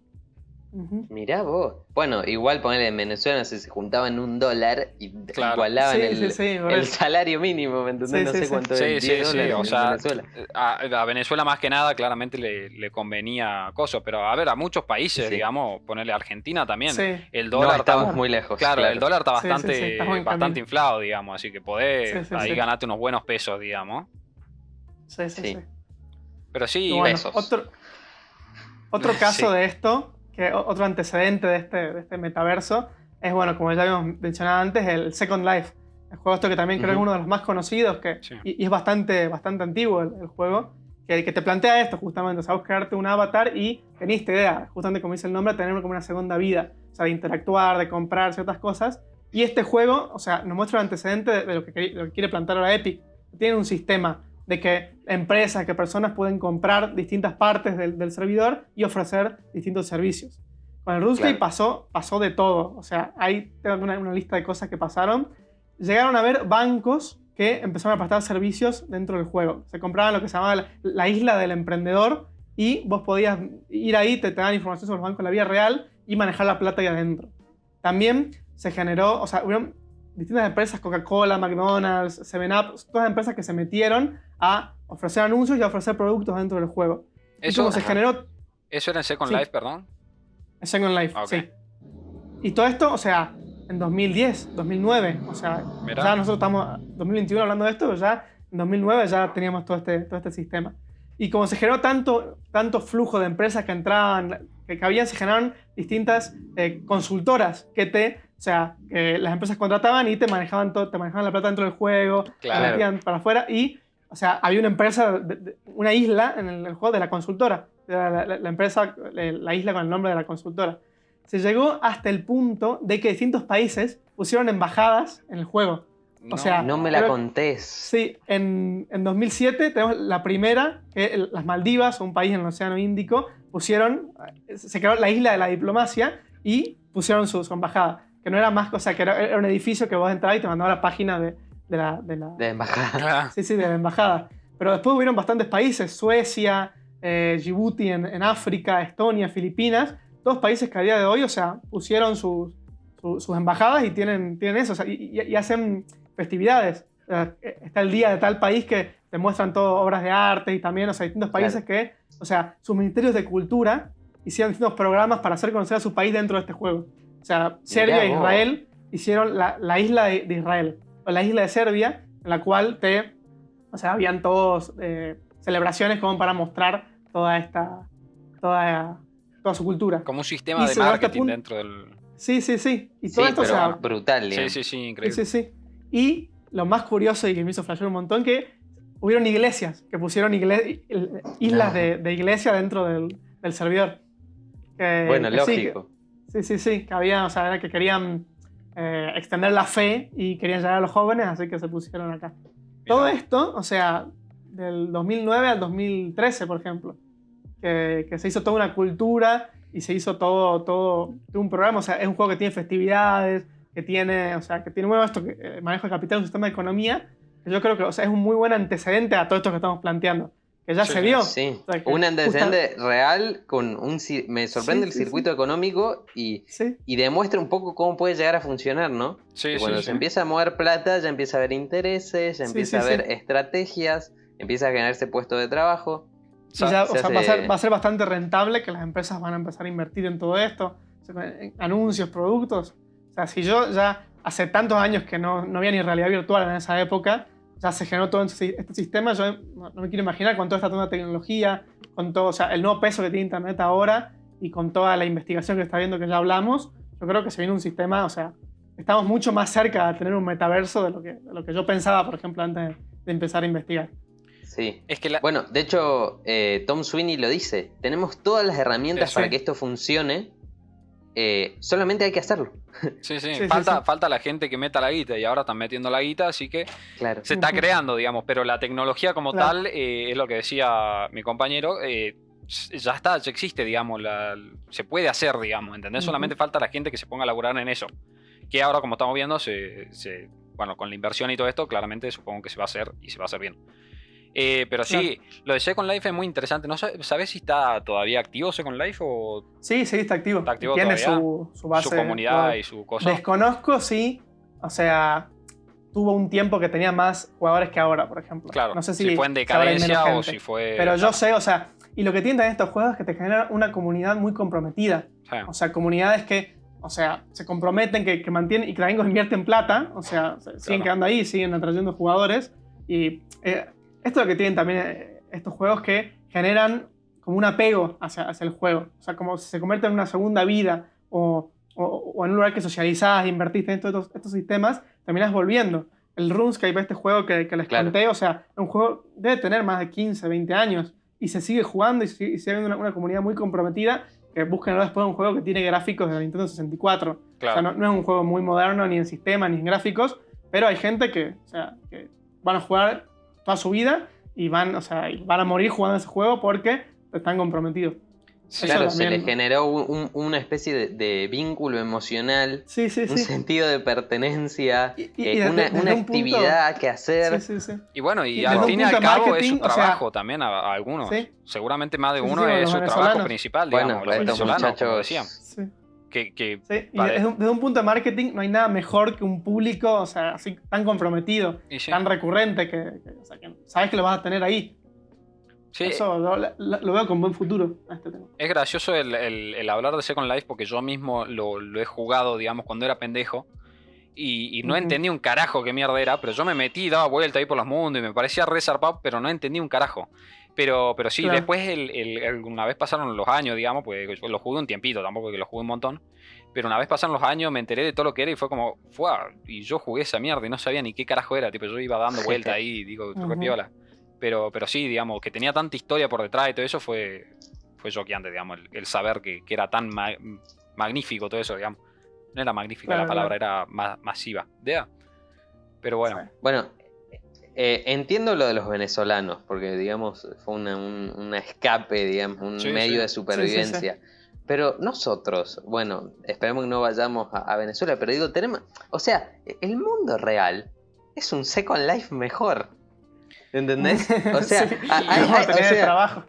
Ujú. Mirá vos. Bueno, igual ponerle en Venezuela no se juntaban un dólar y Claro. igualaban Sí, el, sí, sí, salario mínimo, ¿me entendés? Sí, no sí, sé sí. cuánto Sí, es, sí, 10 sí, dólares o en sea, Venezuela. A, a Venezuela más que nada claramente le, le convenía coso, pero a ver, a muchos países, Sí. digamos, ponerle a Argentina también, Sí. el No, dólar estamos está, muy lejos. claro, el dólar está Sí, sí, bastante, sí, bastante inflado, digamos, así que podés Sí, sí, ahí sí. ganarte unos buenos pesos, digamos. Sí, sí, Sí. sí. Pero sí, Y bueno, besos. otro, otro caso Sí. de esto, que otro antecedente de este, de este metaverso, es bueno, como ya habíamos mencionado antes, el Second Life. El juego esto que también creo que es Ujú. uno de los más conocidos que, Sí. y, y es bastante, bastante antiguo el, el juego, que, que te plantea esto justamente, o sea, vos crearte un avatar y tenés esta idea, justamente como dice el nombre, tener como una segunda vida, o sea, de interactuar, de comprar ciertas cosas. Y este juego, o sea, nos muestra el antecedente de, de lo, que, queri- lo que quiere plantear ahora Epic. Tiene un sistema de que empresas, que personas pueden comprar distintas partes del, del servidor y ofrecer distintos servicios. Con el Claro. pasó, pasó de todo. O sea, ahí tengo una, una lista de cosas que pasaron. Llegaron a haber bancos que empezaron a prestar servicios dentro del juego. Se compraban lo que se llamaba la, la isla del emprendedor y vos podías ir ahí, te, te daban información sobre los bancos en la vida real y manejar la plata ahí adentro. También se generó, o sea, hubieron distintas empresas, Coca-Cola, McDonald's, 7up, todas empresas que se metieron a ofrecer anuncios y a ofrecer productos dentro del juego. y eso, como se generó eso era en Second Sí. Life, perdón. Second Life, Ok. sí. Y todo esto, o sea, en 2010, 2009, o sea, Mirá. ya nosotros estamos 2021 hablando de esto, pero ya en 2009 ya teníamos todo este, todo este sistema. Y como se generó tanto, tanto flujo de empresas que entraban, que, que habían, se generaron distintas eh, consultoras que te, sea, que las empresas contrataban y te manejaban, todo, te manejaban la plata dentro del juego, te Claro. metían para afuera y, o sea, había una empresa, de- de- una isla en el, el juego de la consultora, la, la- la empresa, eh, la isla con el nombre de la consultora. Se llegó hasta el punto de que distintos países pusieron embajadas en el juego. No. sea, No me la Creo- contés. Sí, en, en 2007 tenemos la primera, que las Maldivas, un país en el Océano Índico, pusieron, eh, se creó la isla de la diplomacia y pusieron su, su embajada. Que no era más cosa, que era, era un edificio que vos entrabas y te mandaba a la página de, de la, de la- De embajada. Sí, sí, de la embajada. Pero después hubieron bastantes países, Suecia, eh, Djibouti en, en África, Estonia, Filipinas, todos países que a día de hoy, o sea, pusieron sus, su- sus embajadas y tienen, tienen eso, o sea, y, y- hacen festividades. O sea, eh, está el día de tal país que te muestran todo obras de arte y también, o sea, distintos países que, o sea, sus ministerios de cultura hicieron distintos programas para hacer conocer a su país dentro de este juego. O sea, Serbia e. Israel hicieron la, la isla de, de Israel, o la isla de Serbia, en la cual te, o sea, habían todos eh, celebraciones como para mostrar toda esta, toda, toda su cultura. como un sistema Y de hasta marketing dentro del. Sí, sí, sí. Y Sí, todo esto, o pero sea, brutal, Sí, digamos. sí, sí, Sí, increíble. sí, sí. Y lo más curioso y que me hizo flashear un montón, que hubieron iglesias, que pusieron igle- islas No. de, de iglesia dentro del, del servidor. Que- Bueno, sí, lógico. Sí, sí, sí, que había, o sea, era que querían eh, extender la fe y querían llegar a los jóvenes, así que se pusieron acá. Todo esto, o sea, del 2009 al 2013, por ejemplo, que, que se hizo toda una cultura y se hizo todo, todo, todo un programa, o sea, es un juego que tiene festividades, que tiene, o sea, que tiene, bueno, esto, que, eh, manejo de capital, un sistema de economía, que yo creo que, o sea, es un muy buen antecedente a todo esto que estamos planteando, que ya Sí, se vio. Sí, O sea, un antecedente real con un... Me sorprende Sí, el sí, circuito económico y, Sí, y demuestra un poco cómo puede llegar a funcionar, ¿no? Sí, Que cuando sí. se empieza a mover plata, ya empieza a haber intereses, ya empieza sí, a haber sí. estrategias, empieza a generarse puesto de trabajo. Y ya, o se sea, va, a hace- ser, va a ser bastante rentable que las empresas van a empezar a invertir en todo esto, o en anuncios, productos. O sea, si yo ya hace tantos años que no, no había ni realidad virtual en esa época, ya se generó todo este este sistema, yo no, no me quiero imaginar con toda esta nueva tecnología, con todo, o sea, el nuevo peso que tiene Internet ahora y con toda la investigación que está viendo que ya hablamos, yo creo que se viene un sistema, o sea, estamos mucho más cerca de tener un metaverso de lo que, de lo que yo pensaba, por ejemplo, antes de empezar a investigar. Sí. Es que la, Bueno, de hecho, eh, Tom Sweeney lo dice. Tenemos todas las herramientas Sí. para que esto funcione. Eh, solamente hay que hacerlo. sí, sí, falta, sí. falta la gente que meta la guita y ahora están metiendo la guita, así que Claro. se está creando, digamos, pero la tecnología como Claro. tal, eh, es lo que decía mi compañero, eh, ya está, ya existe, digamos, la- se puede hacer, digamos, ¿entendés? Solamente falta la gente que se ponga a laburar en eso. Que ahora, como estamos viendo, se, se- bueno, con la inversión y todo esto, claramente supongo que se va a hacer y se va a hacer bien. Eh, pero sí, lo de Second Life es muy interesante. ¿No sabes, si está todavía activo Second Life o Sí, sí, está activo. Está activo Tiene todavía. su, su base. su comunidad y su cosa? Desconozco si, o sea, tuvo un tiempo que tenía más jugadores que ahora, por ejemplo. Claro, no sé si, si, fue en decadencia o si fue. Pero yo sé, o sea, y lo que tienen también estos juegos es que te generan una comunidad muy comprometida. Sí. O sea, comunidades que, o sea, se comprometen, que, que mantienen y que también invierten plata, o sea, se- siguen quedando ahí, siguen atrayendo jugadores. Y eh, esto es lo que tienen también eh, estos juegos que generan como un apego hacia, hacia el juego. O sea, como si se convierte en una segunda vida o, o- o en un lugar que socializás, invertiste en todos estos, estos sistemas, terminás volviendo. El RuneScape, este juego que, que les Claro. conté, o sea, un juego debe tener más de 15, 20 años y se sigue jugando y sigue, habiendo una, una comunidad muy comprometida que buscan después un juego que tiene gráficos de la Nintendo 64. Claro. O sea, no, no es un juego muy moderno ni en sistema ni en gráficos, pero hay gente que, o sea, que van a jugar toda su vida y van, o sea, van a morir jugando ese juego porque están comprometidos. Sí, Claro, se le generó un- un- una especie de, de vínculo emocional, Sí, sí, un sí. sentido de pertenencia, Y- y- eh, y desde- una, desde una un punto- actividad que hacer. Sí, sí, sí. Y bueno, y, Y al fin y al cabo es su o sea- trabajo también a, a algunos. Sí. Seguramente más de uno sí, es los su trabajo principal, Bueno, digamos, los estos venezolanos, como sí. Que, que Sí, y desde, un, desde un punto de marketing no hay nada mejor que un público, o sea, así tan comprometido, sí, tan recurrente que, que, o sea, que sabes que lo vas a tener ahí. sí, Eso lo, lo- lo veo con buen futuro este tema. Es gracioso el, el- el hablar de Second Life porque yo mismo lo, lo he jugado, digamos, cuando era pendejo. Y, y no Ujú. entendí un carajo qué mierda era, pero yo me metí, daba vuelta ahí por los mundos y me parecía re zarpado, pero no entendí un carajo. Pero, pero sí, Claro. después, el, el- el- una vez pasaron los años, digamos, pues yo lo jugué un tiempito, tampoco que lo jugué un montón. Pero una vez pasaron los años, me enteré de todo lo que era y fue como, fue, y yo jugué esa mierda y no sabía ni qué carajo era. Tipo, yo iba dando vuelta ahí y digo, Ujú. re piola. Pero, pero sí, digamos, que tenía tanta historia por detrás y todo eso fue, fue choqueante, digamos, el, el saber que, que era tan ma- magnífico todo eso, digamos. No era magnífica Claro, la palabra, era ma- masiva. ¿Dea? Pero bueno. Bueno, eh, entiendo lo de los venezolanos, porque digamos fue una, un una escape, digamos, un Sí, medio sí. de supervivencia. Pero nosotros, bueno, esperemos que no vayamos a, a Venezuela, pero digo, tenemos, o sea, el mundo real es un Second Life mejor. ¿Entendés? O sea, hay- hay- o sea, trabajo.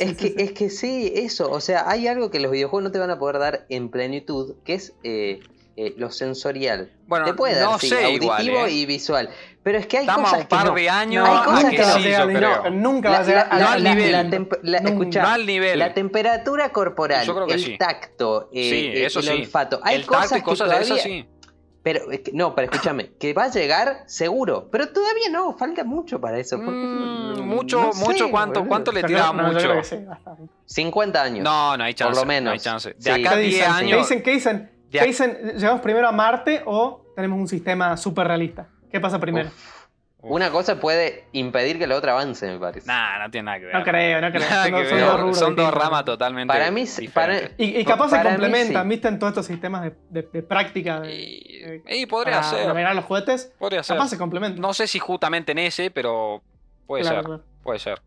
Es que, sí. es que sí, eso. O sea, hay algo que los videojuegos no te van a poder dar en plenitud, que es eh, eh, lo sensorial. bueno te puede dar, no sí, sé auditivo igual, ¿eh? y visual. Pero es que hay Estamos a cosas un par que no. de años Hay cosas que que no sí, no, nunca va a llegar la- al nivel. la No nivel. la temperatura corporal, Yo creo que el sí. tacto, eh, Sí, eh, eso el sí. olfato. Hay el cosas tacto y que cosas de todavía, esas sí. Pero, que- no, pero escúchame, que va a llegar seguro, pero todavía no, falta mucho para eso. porque- Mm, mucho, no sé, mucho, ¿cuánto, boludo. cuánto le tiraba no, mucho? que sí, bastante. 50 años. No, no hay chance. Por lo menos. No hay chance. De Sí. acá ¿Qué a 10 dicen? ¿Qué años. dicen? ¿Qué dicen? ¿Qué dicen? ¿Llegamos primero a Marte o tenemos un sistema súper realista? ¿Qué pasa primero? Una cosa puede impedir que la otra avance, me parece. Nah, no tiene nada que ver. No creo, no creo. Nada Son que dos- son ver. dos rubros Son dos distintos. ramas totalmente Para mí, sí- para- diferentes. Y, y capaz se Para complementan, sí. ¿viste? En todos estos sistemas de, de- de práctica de, Y, y podría para ser. navegar los juguetes. Podría ser. Capaz se complementan. No sé si justamente en ese, pero puede Claro, ser. claro. Puede ser.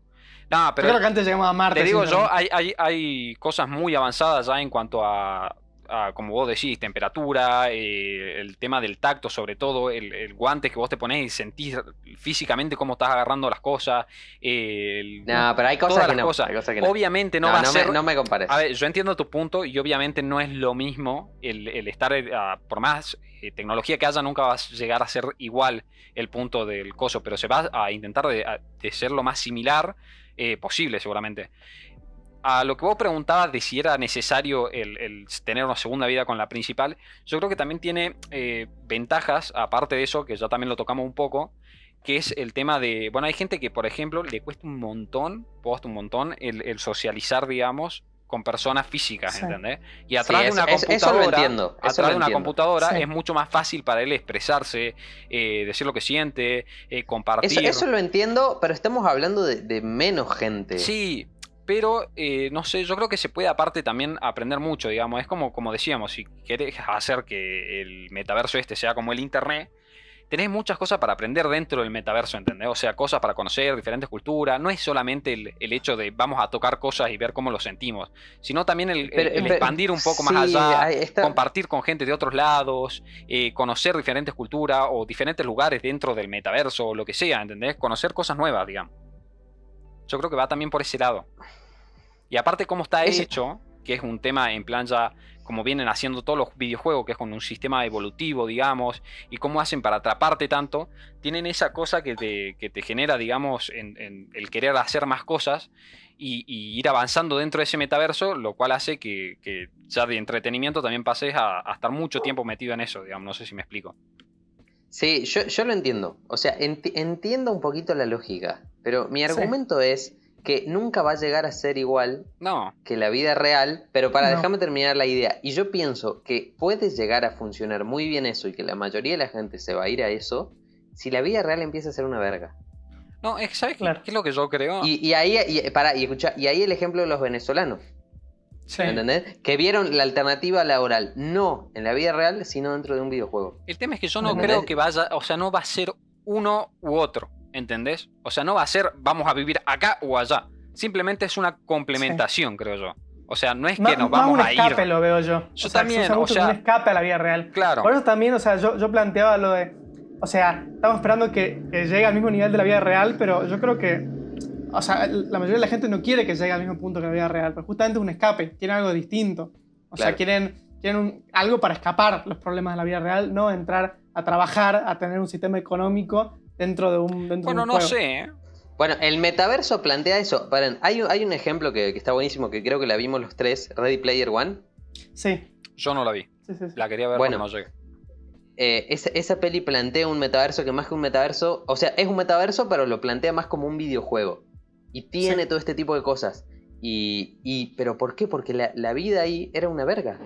No, Yo pero creo que antes llegamos a Marte. te digo yo, hay, hay cosas muy avanzadas ya en cuanto a, a, como vos decís, temperatura, eh, el tema del tacto sobre todo, el, el guante que vos te ponés y sentís físicamente cómo estás agarrando las cosas. eh, el- No, pero hay cosas que no. cosas. hay cosas que no. Obviamente no, No, va no a me- ser... no me compares. A ver, yo entiendo tu punto y obviamente no es lo mismo el, el estar, eh, por más eh, tecnología que haya, nunca va a llegar a ser igual el punto del coso, pero se va a intentar de, ser lo más similar posible seguramente. A lo que vos preguntabas de si era necesario el, el tener una segunda vida con la principal, yo creo que también tiene eh, ventajas, aparte de eso, que ya también lo tocamos un poco, que es el tema de, bueno, hay gente que, por ejemplo, le cuesta un montón, post un montón, el, el socializar, digamos, con personas físicas, Sí. ¿entendés? Y atrás de eso- una computadora, eso lo entiendo, eso atrás lo de una computadora Sí. es mucho más fácil para él expresarse, eh, decir lo que siente, eh, compartir. Eso, eso lo entiendo, pero estamos hablando de, de menos gente. Sí, pero eh, no sé, yo creo que se puede aparte también aprender mucho, digamos. Es como, como decíamos, si querés hacer que el metaverso este sea como el internet, tenés muchas cosas para aprender dentro del metaverso, ¿entendés? O sea, cosas para conocer, diferentes culturas. No es solamente el, el hecho de vamos a tocar cosas y ver cómo lo sentimos, sino también el, el- Pero- el pero- expandir un poco sí, más allá. está. Compartir con gente de otros lados, eh, conocer diferentes culturas o diferentes lugares dentro del metaverso o lo que sea, ¿entendés? Conocer cosas nuevas, digamos. Yo creo que va también por ese lado. Y aparte cómo está Ese- hecho, que es un tema en plan ya como vienen haciendo todos los videojuegos, que es con un sistema evolutivo, digamos, y cómo hacen para atraparte tanto, tienen esa cosa que te, que te genera, digamos, en, en el querer hacer más cosas y, y ir avanzando dentro de ese metaverso, lo cual hace que, que ya de entretenimiento también pases a, a estar mucho tiempo metido en eso, digamos, no sé si me explico. Sí, yo, yo lo entiendo. O sea, enti- entiendo un poquito la lógica. Pero mi Sí. argumento es que nunca va a llegar a ser igual No, que la vida real. Pero para No. dejarme terminar la idea. Y yo pienso que puede llegar a funcionar muy bien eso y que la mayoría de la gente se va a ir a eso si la vida real empieza a ser una verga. no, es- ¿sabes Claro. qué es lo que yo creo? Y, y ahí, y, pará, y, escucha, y ahí el ejemplo de los venezolanos. Sí. ¿me ¿Entendés? Que vieron la alternativa laboral no en la vida real, sino dentro de un videojuego. El tema es que yo no ¿Entendés? creo que vaya, o sea, no va a ser uno u otro, ¿entendés? O sea, no va a ser vamos a vivir acá o allá. Simplemente es una complementación, creo yo. O sea, no es que nos vamos un a escape ir. lo veo yo. Yo o sea, también, se usa o sea- un escape a la vida real. Claro. Por eso también, o sea, yo, yo planteaba lo de. O sea, estamos esperando que, que llegue al mismo nivel de la vida real, pero yo creo que. O sea, la mayoría de la gente no quiere que llegue al mismo punto que la vida real, pero justamente es un escape, quieren algo distinto. O sea, quieren, quieren un- algo para escapar los problemas de la vida real, no entrar a trabajar, a tener un sistema económico dentro de un. Dentro Bueno, de un no juego. sé, ¿eh? Bueno, el metaverso plantea eso. Paren, hay, un- hay un ejemplo que, que está buenísimo, que creo que la vimos los tres, Ready Player One. Sí, Yo no la vi. sí, sí. sí. La quería ver, Bueno. pero no llegué. Eh, esa, esa peli plantea un metaverso que más que un metaverso, o sea, es un metaverso, pero lo plantea más como un videojuego. Y tiene Sí. todo este tipo de cosas. Y, y- ¿Pero por qué? Porque la, la vida ahí era una verga.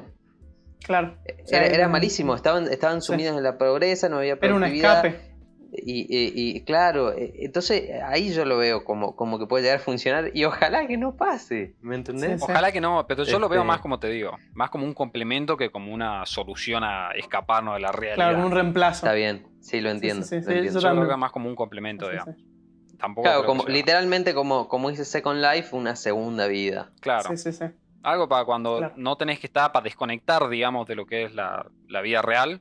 Claro. O sea, Era, malísimo, estaban, estaban Sí. sumidos en la pobreza, no había Era un productividad. escape. Y, y- y, claro, eh, entonces ahí yo lo veo como, como que puede llegar a funcionar y ojalá que no pase, ¿me entendés? Sí, sí. Ojalá que no, pero yo lo veo Este- más como te digo, más como un complemento que como una solución a escaparnos de la realidad. Claro, un reemplazo. Está bien, sí, lo entiendo. sí, sí, lo sí, entiendo. yo Yo más como un complemento, Sí, digamos. Tampoco Claro, como, literalmente como, como dice Second Life, una segunda vida. Claro. Sí, sí, sí. Algo para cuando Claro. no tenés que estar para desconectar, digamos, de lo que es la, la vida real.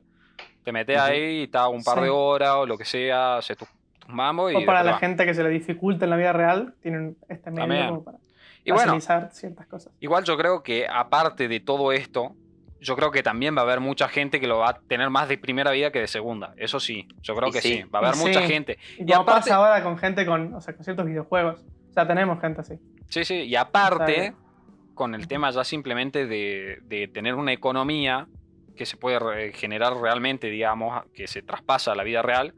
Te metes Ujú. ahí, estás un par Sí. de horas o lo que sea, haces tus tus mambos y. O para la vas. gente que se le dificulta en la vida real, tienen este medio También. como para Y bueno, ciertas cosas. igual yo creo que aparte de todo esto, yo creo que también va a haber mucha gente que lo va a tener más de primera vida que de segunda. Eso sí, yo creo Y que sí. sí. Va a haber mucha gente. Y, aparte- pasa ahora con gente con, o sea, con ciertos videojuegos. O sea, tenemos gente así. Sí, sí. Y aparte, con el tema ya simplemente de, de tener una economía que se puede generar realmente, digamos, que se traspasa a la vida real,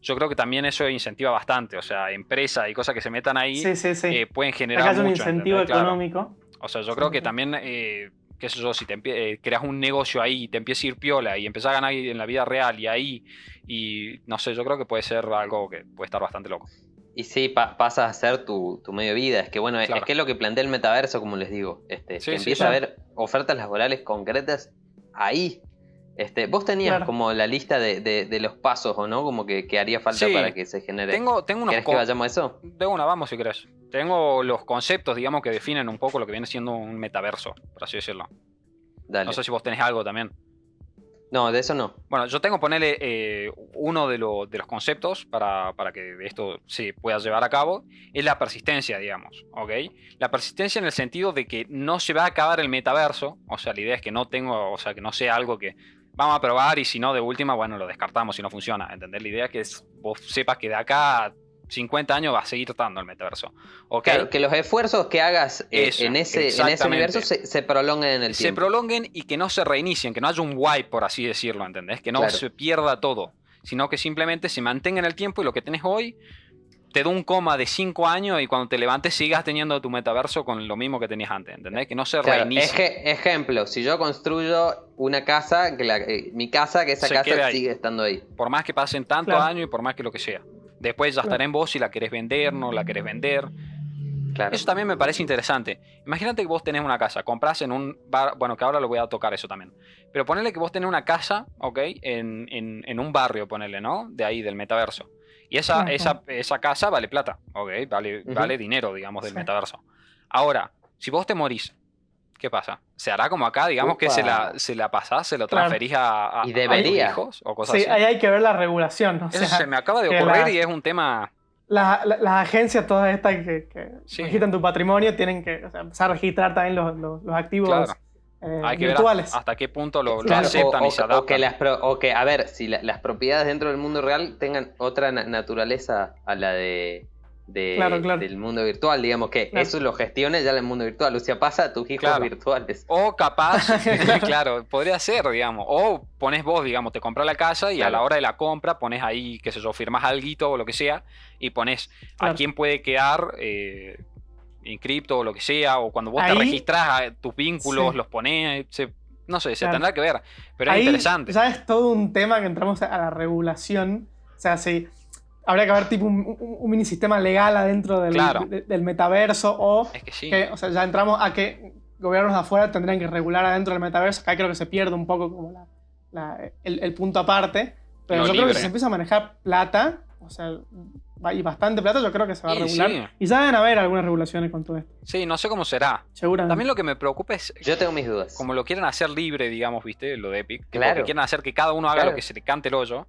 yo creo que también eso incentiva bastante. O sea, empresas y cosas que se metan ahí Sí, eh, pueden Acá generar hay un incentivo ¿entendés? Claro. económico. O sea, yo creo que también, eh, qué sé yo, si te eh, creas un negocio ahí y te empieza a ir piola y empezás a ganar en la vida real y ahí, y no sé, yo creo que puede ser algo que puede estar bastante loco. Y sí, pa- pasa a ser tu, tu medio de vida. Es que bueno, es- Claro. es que es lo que plantea el metaverso, como les digo. Este, Sí, que sí, empieza a haber ofertas laborales concretas ahí. Este, vos tenías Claro. como la lista de, de- de los pasos, ¿o no? Como que, que haría falta Sí. para que se genere. Tengo, tengo unos ¿Querés que vayamos a eso? De una, vamos si querés. Tengo los conceptos, digamos, que definen un poco lo que viene siendo un metaverso, por así decirlo. Dale. No sé si vos tenés algo también. No, de eso no. Bueno, yo tengo ponerle eh, uno de, lo- de los conceptos para, para que esto se pueda llevar a cabo, es la persistencia, digamos, ¿ok? La persistencia en el sentido de que no se va a acabar el metaverso, o sea, la idea es que no tengo, o sea, que no sea algo que vamos a probar y si no, de última, bueno, lo descartamos si no funciona, ¿entendés? La idea es que vos sepas que de acá a 50 años va a seguir estando el metaverso, ¿ok? Claro, que los esfuerzos que hagas eh, Eso, en, ese, en ese universo se, se prolonguen en el se tiempo. prolonguen y que no se reinicien, que no haya un wipe, por así decirlo, ¿entendés? Que no Claro. se pierda todo, sino que simplemente se mantenga en el tiempo y lo que tenés hoy te da un coma de 5 años y cuando te levantes sigas teniendo tu metaverso con lo mismo que tenías antes, ¿entendés? Que no se Claro, reinicie. ejemplo, si yo construyo una casa, que la- eh, mi casa, que esa Se casa ahí. sigue estando ahí. Por más que pasen tantos Claro. años y por más que lo que sea. Después ya estará en vos si la querés vender, no la querés vender. Claro. Eso también me parece interesante. Imagínate que vos tenés una casa, compras en un bar, bueno, que ahora lo voy a tocar eso también. Pero ponele que vos tenés una casa, ¿ok? En, en- en un barrio, ponele, ¿no? De ahí, del metaverso. Y esa, esa, esa casa vale plata, ¿ok? Vale, vale dinero, digamos, del Sí. metaverso. Ahora, si vos te morís, ¿qué pasa? ¿Se hará como acá, digamos, que se la, se la pasás, se lo transferís a, a- Y a hijos o cosas Sí, así? ahí hay que ver la regulación. O Eso sea, se me acaba de ocurrir la- y es un tema la- la- las agencias todas estas que, que Sí. registran tu patrimonio tienen que o sea, empezar a registrar también los, los- los activos Claro. eh, Hay que ver virtuales. hasta, hasta qué punto lo, lo Claro, aceptan o, y se o- o adaptan. que las pro- o que, a ver, si la- las propiedades dentro del mundo real tengan otra na- naturaleza a la de, de- Claro, claro. del mundo virtual, digamos que Claro. eso lo gestiones ya en el mundo virtual, o sea, pasa a tus hijos Claro. virtuales. O capaz, claro, podría ser, digamos. O pones vos, digamos, te compras la casa y a la hora de la compra pones ahí, qué sé yo, firmas alguito o lo que sea y pones a quién puede quedar eh, en cripto o lo que sea. O cuando vos te Ahí- a tus vínculos, Sí. los pones, se- no sé, se Claro. tendrá que ver. Pero es interesante. Ya es todo un tema que entramos a la regulación. O sea, si habría que haber tipo un, un- un mini sistema legal adentro del, Claro. de- del metaverso o Es que sí. que, o sea, ya entramos a que gobiernos de afuera tendrían que regular adentro del metaverso. Acá creo que se pierde un poco como la- la- el, el punto aparte. Pero yo creo que si se empieza a manejar plata, o sea, y bastante plata, yo creo que se va a regular. sí. Y ya deben haber algunas regulaciones con todo esto. Sí, no sé cómo será. Seguramente. También lo que me preocupa es Yo tengo mis dudas. como lo quieren hacer libre, digamos, ¿viste? Lo de Epic. Claro. Que quieren hacer que cada uno haga Claro. lo que se le cante el hoyo.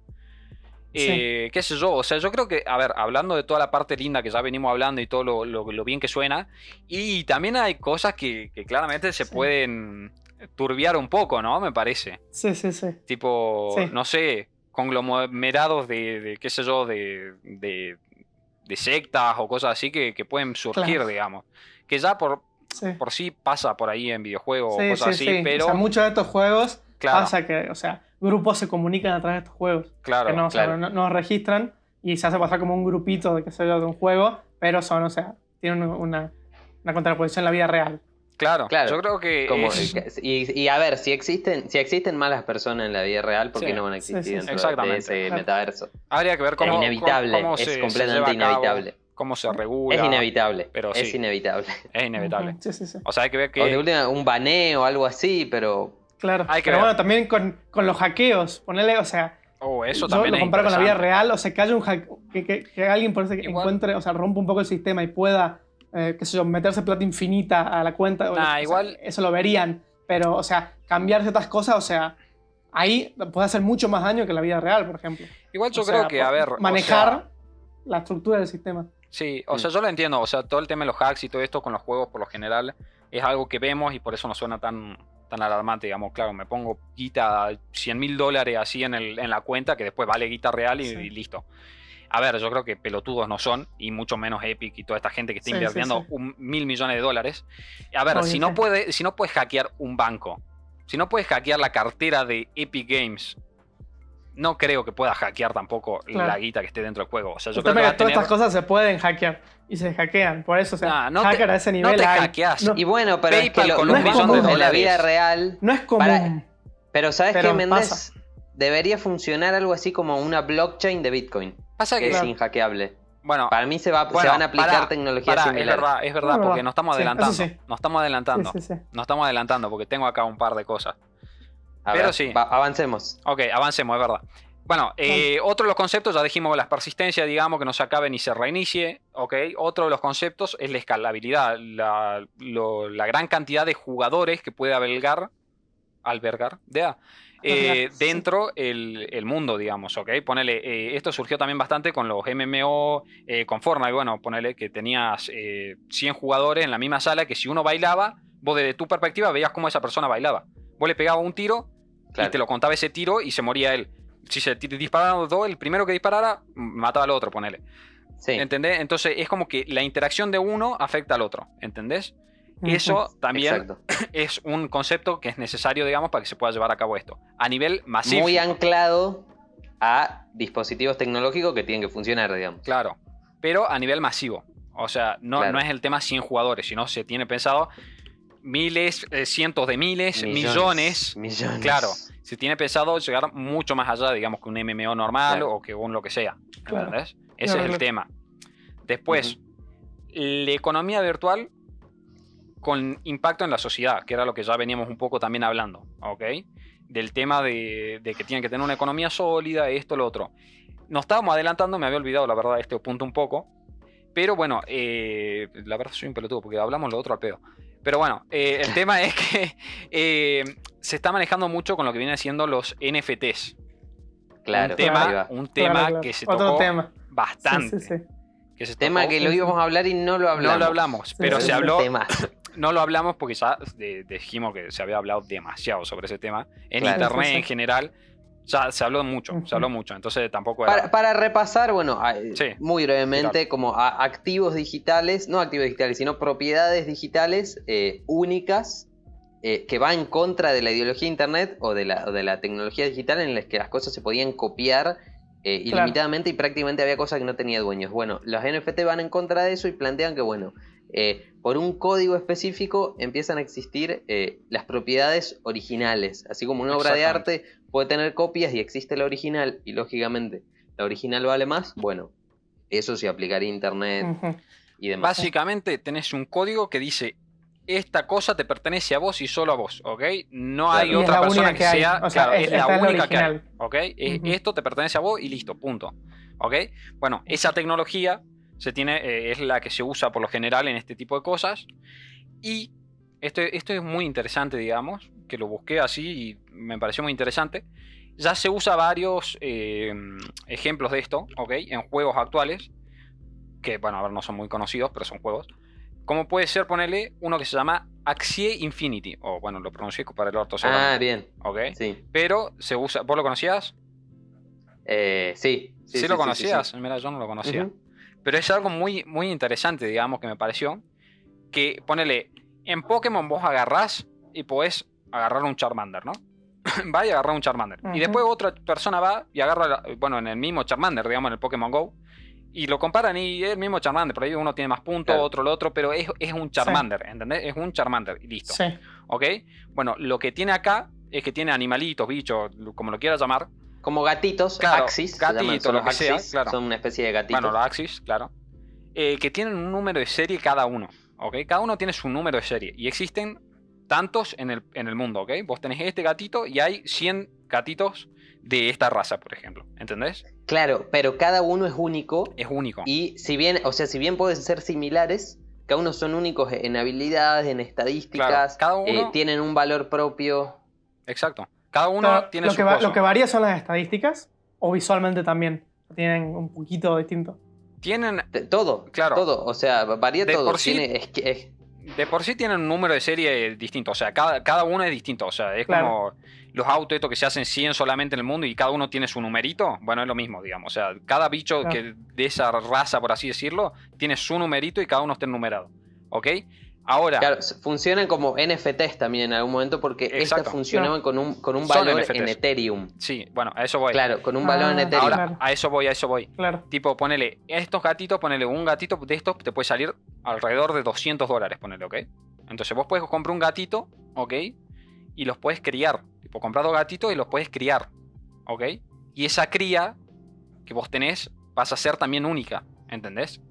Sí. Eh, qué sé yo, o sea, yo creo que, a ver, hablando de toda la parte linda que ya venimos hablando y todo lo, lo- lo bien que suena, y también hay cosas que, que claramente se Sí. pueden turbiar un poco, ¿no? Me parece. Sí, sí, sí. Tipo, Sí. no sé, conglomerados de, de, qué sé yo, de, de, de sectas o cosas así que, que pueden surgir, Claro. digamos. Que ya por, sí. por sí pasa por ahí en videojuegos o Sí, cosas sí, así, sí. pero O sea, muchos de estos juegos claro, pasa que, o sea, grupos se comunican a través de estos juegos. claro, que no, o sea, claro. no, no registran y se hace pasar como un grupito de, qué sé yo, de un juego, pero son, o sea, tienen una, una contraposición en la vida real. claro, Claro, Yo creo que Como- es- y, y a ver, si existen, si existen malas personas en la vida real, ¿por qué Sí. no van a existir sí, sí. dentro de ese Claro. metaverso? habría que ver cómo, es inevitable, cómo- cómo es se- se completamente a cabo, inevitable. cómo se regula. Es inevitable, pero es inevitable. Es inevitable. Ujú, Sí, sí, sí. O sea, hay que ver O de que. última, un baneo o algo así, pero Claro. Hay que pero ver. bueno, también con, con los hackeos, ponerle, o sea, Oh, eso yo también lo es comparo con la vida real, o sea, que haya un hack, que, que- que alguien por que Igual. encuentre, o sea, rompa un poco el sistema y pueda, eh, qué sé yo, meterse plata infinita a la cuenta. o- Nah, o sea, igual- eso lo verían, pero, o sea, cambiar ciertas cosas, o sea, ahí puede hacer mucho más daño que la vida real, por ejemplo. Igual yo O sea, creo que, a ver. o Manejar sea, la estructura del sistema. Sí, o Mm. sea, yo lo entiendo. O sea, todo el tema de los hacks y todo esto con los juegos, por lo general, es algo que vemos y por eso no suena tan, tan alarmante. Digamos, claro, me pongo guita, 100 mil dólares así en, el, en la cuenta, que después vale guita real y, Sí. y listo. A ver, yo creo que pelotudos no son, y mucho menos Epic y toda esta gente que está Sí, invirtiendo sí. un mil millones de dólares. A ver, si no, puede, si no puedes hackear un banco, si no puedes hackear la cartera de Epic Games, no creo que puedas hackear tampoco Claro. la guita que esté dentro del juego. O sea, yo creo que es que todas tener... estas cosas se pueden hackear y se hackean. Por eso, o sea, Nah, no te- a ese no nivel te hay. hackeas. No, Y bueno, pero es que lo, con un millón mismo de en la vida real. no es común. Para- Pero ¿sabes Pero qué, Méndez? pasa. Debería funcionar algo así como una blockchain de Bitcoin, Pasa que que, es inhackeable. bueno, Para mí se, va, se van a aplicar pará, tecnologías pará, es similares. verdad, es verdad, Es porque verdad. nos estamos Sí, adelantando. Nos estamos adelantando. Sí, sí, sí. Nos estamos adelantando porque tengo acá un par de cosas. A pero ver, sí. va- avancemos. Ok, avancemos, es verdad. Bueno, eh, otro de los conceptos, ya dijimos las persistencias, digamos, que no se acabe ni se reinicie. Ok, otro de los conceptos es la escalabilidad, la, lo- la gran cantidad de jugadores que puede albergar, albergar, eh, sí. dentro el, el mundo, digamos, ok. Ponele, eh, esto surgió también bastante con los MMO, eh, con Fortnite, bueno, ponele que tenías eh, 100 jugadores en la misma sala que si uno bailaba, vos desde tu perspectiva veías cómo esa persona bailaba. Vos le pegabas un tiro Claro. y te lo contaba ese tiro y se moría él. Si se disparaban los dos, el primero que disparara mataba al otro, ponele. Sí. ¿Entendés? Entonces es como que la interacción de uno afecta al otro, ¿entendés? Eso también Exacto. es un concepto que es necesario, digamos, para que se pueda llevar a cabo esto. A nivel masivo. Muy anclado a dispositivos tecnológicos que tienen que funcionar, digamos. Claro, pero a nivel masivo. O sea, no, Claro. no es el tema 100 jugadores, sino se tiene pensado miles, eh, cientos de miles, millones. Millones. Claro, se tiene pensado llegar mucho más allá, digamos, que un MMO normal Claro. o que un lo que sea. Ese Claro, es el claro. tema. Después, la economía virtual con impacto en la sociedad, que era lo que ya veníamos un poco también hablando, ¿ok? Del tema de, de que tienen que tener una economía sólida, esto, lo otro. Nos estábamos adelantando, me había olvidado la verdad este punto un poco, pero bueno, eh, la verdad soy un pelotudo porque hablamos lo otro al pedo. Pero bueno, eh, el tema es que eh, se está manejando mucho con lo que vienen siendo los NFTs. Claro, un tema, un claro. que se Otro tocó tema. bastante. Sí, sí, sí. que se Tema tocó. que lo íbamos a hablar y no lo hablamos. No lo hablamos, pero Sí, se habló, no lo hablamos porque ya dijimos que se había hablado demasiado sobre ese tema. En Claro. internet Sí, sí. en general ya se habló mucho, se habló mucho, entonces tampoco era... Para, para repasar, bueno, Sí, muy brevemente, como a- activos digitales, no activos digitales, sino propiedades digitales eh, únicas eh, que va en contra de la ideología de Internet o de la, o de la tecnología digital en las que las cosas se podían copiar eh, Claro. ilimitadamente y prácticamente había cosas que no tenía dueños. Bueno, los NFT van en contra de eso y plantean que, bueno, eh, por un código específico empiezan a existir eh, las propiedades originales. Así como una obra de arte puede tener copias y existe la original y lógicamente la original vale más, bueno, eso se aplicaría a internet y demás. Básicamente tenés un código que dice esta cosa te pertenece a vos y solo a vos, ¿ok? No hay otra persona que, sea, O sea, claro, es- es, la única que hay. ¿ok? Es- Ujú. Esto te pertenece a vos y listo, punto, ¿ok? Bueno, esa tecnología se tiene, eh, es la que se usa por lo general en este tipo de cosas y esto, esto es muy interesante, digamos, que lo busqué así y me pareció muy interesante. Ya se usa varios eh, ejemplos de esto, ¿ok? En juegos actuales, que, bueno, a ver, no son muy conocidos, pero son juegos. Como puede ser ponerle uno que se llama Axie Infinity, o bueno, lo pronuncié para el orto Ah, bien, ¿ok? sí. Pero se usa, ¿vos lo conocías? Eh, sí. Sí, sí, lo conocías, sí. mira, yo no lo conocía. Ujú. Pero es algo muy, muy interesante, digamos, que me pareció. Que ponele, en Pokémon vos agarrás y podés agarrar un Charmander, ¿no? va y agarrar un Charmander. Y después otra persona va y agarra, bueno, en el mismo Charmander, digamos, en el Pokémon Go. Y lo comparan y es el mismo Charmander. Por ahí uno tiene más puntos, Claro. otro lo otro, pero es, es un Charmander, ¿entendés? Es un Charmander y listo. Sí. ¿Ok? Bueno, lo que tiene acá es que tiene animalitos, bichos, como lo quieras llamar. Como gatitos, Claro, axis, gatitos, los axis, claro. son una especie de gatitos. Bueno, los Axis, claro. eh, que tienen un número de serie cada uno. ¿Ok? Cada uno tiene su número de serie. Y existen tantos en el, en el mundo, ¿ok? Vos tenés este gatito y hay 100 gatitos de esta raza, por ejemplo. ¿Entendés? Claro, pero cada uno es único Es único. y si bien, o sea, si bien pueden ser similares, cada uno son únicos en habilidades, en estadísticas, Claro, cada eh, uno- tienen un valor propio. Exacto. Cada uno Claro, tiene lo, su que lo que varía son las estadísticas o visualmente también. Tienen un poquito distinto. Tienen, Todo, Claro. todo, o sea, varía De todo. por sí- Tiene- es que- es- de por sí tienen un número de serie distinto. O sea, cada, cada uno es distinto. O sea, es Claro. como los autos estos que se hacen 100 solamente en el mundo y cada uno tiene su numerito. Bueno, es lo mismo, digamos. O sea, cada bicho Claro. que de esa raza, por así decirlo, tiene su numerito y cada uno está numerado. ¿Ok? Ahora, claro, funcionan como NFTs también en algún momento porque estas funcionaban con un, con un valor en Ethereum. sí, bueno, a eso voy. Claro, con un Ah, valor en Ethereum. Ahora, Claro. a eso voy, a eso voy. Claro. Tipo, ponele, estos gatitos, ponele un gatito de estos, te puede salir alrededor de 200 dólares, ponele, ¿ok? Entonces vos puedes comprar un gatito, ¿ok? Y los puedes criar. Tipo, comprar dos gatitos y los puedes criar, ¿ok? Y esa cría que vos tenés vas a ser también única, ¿entendés?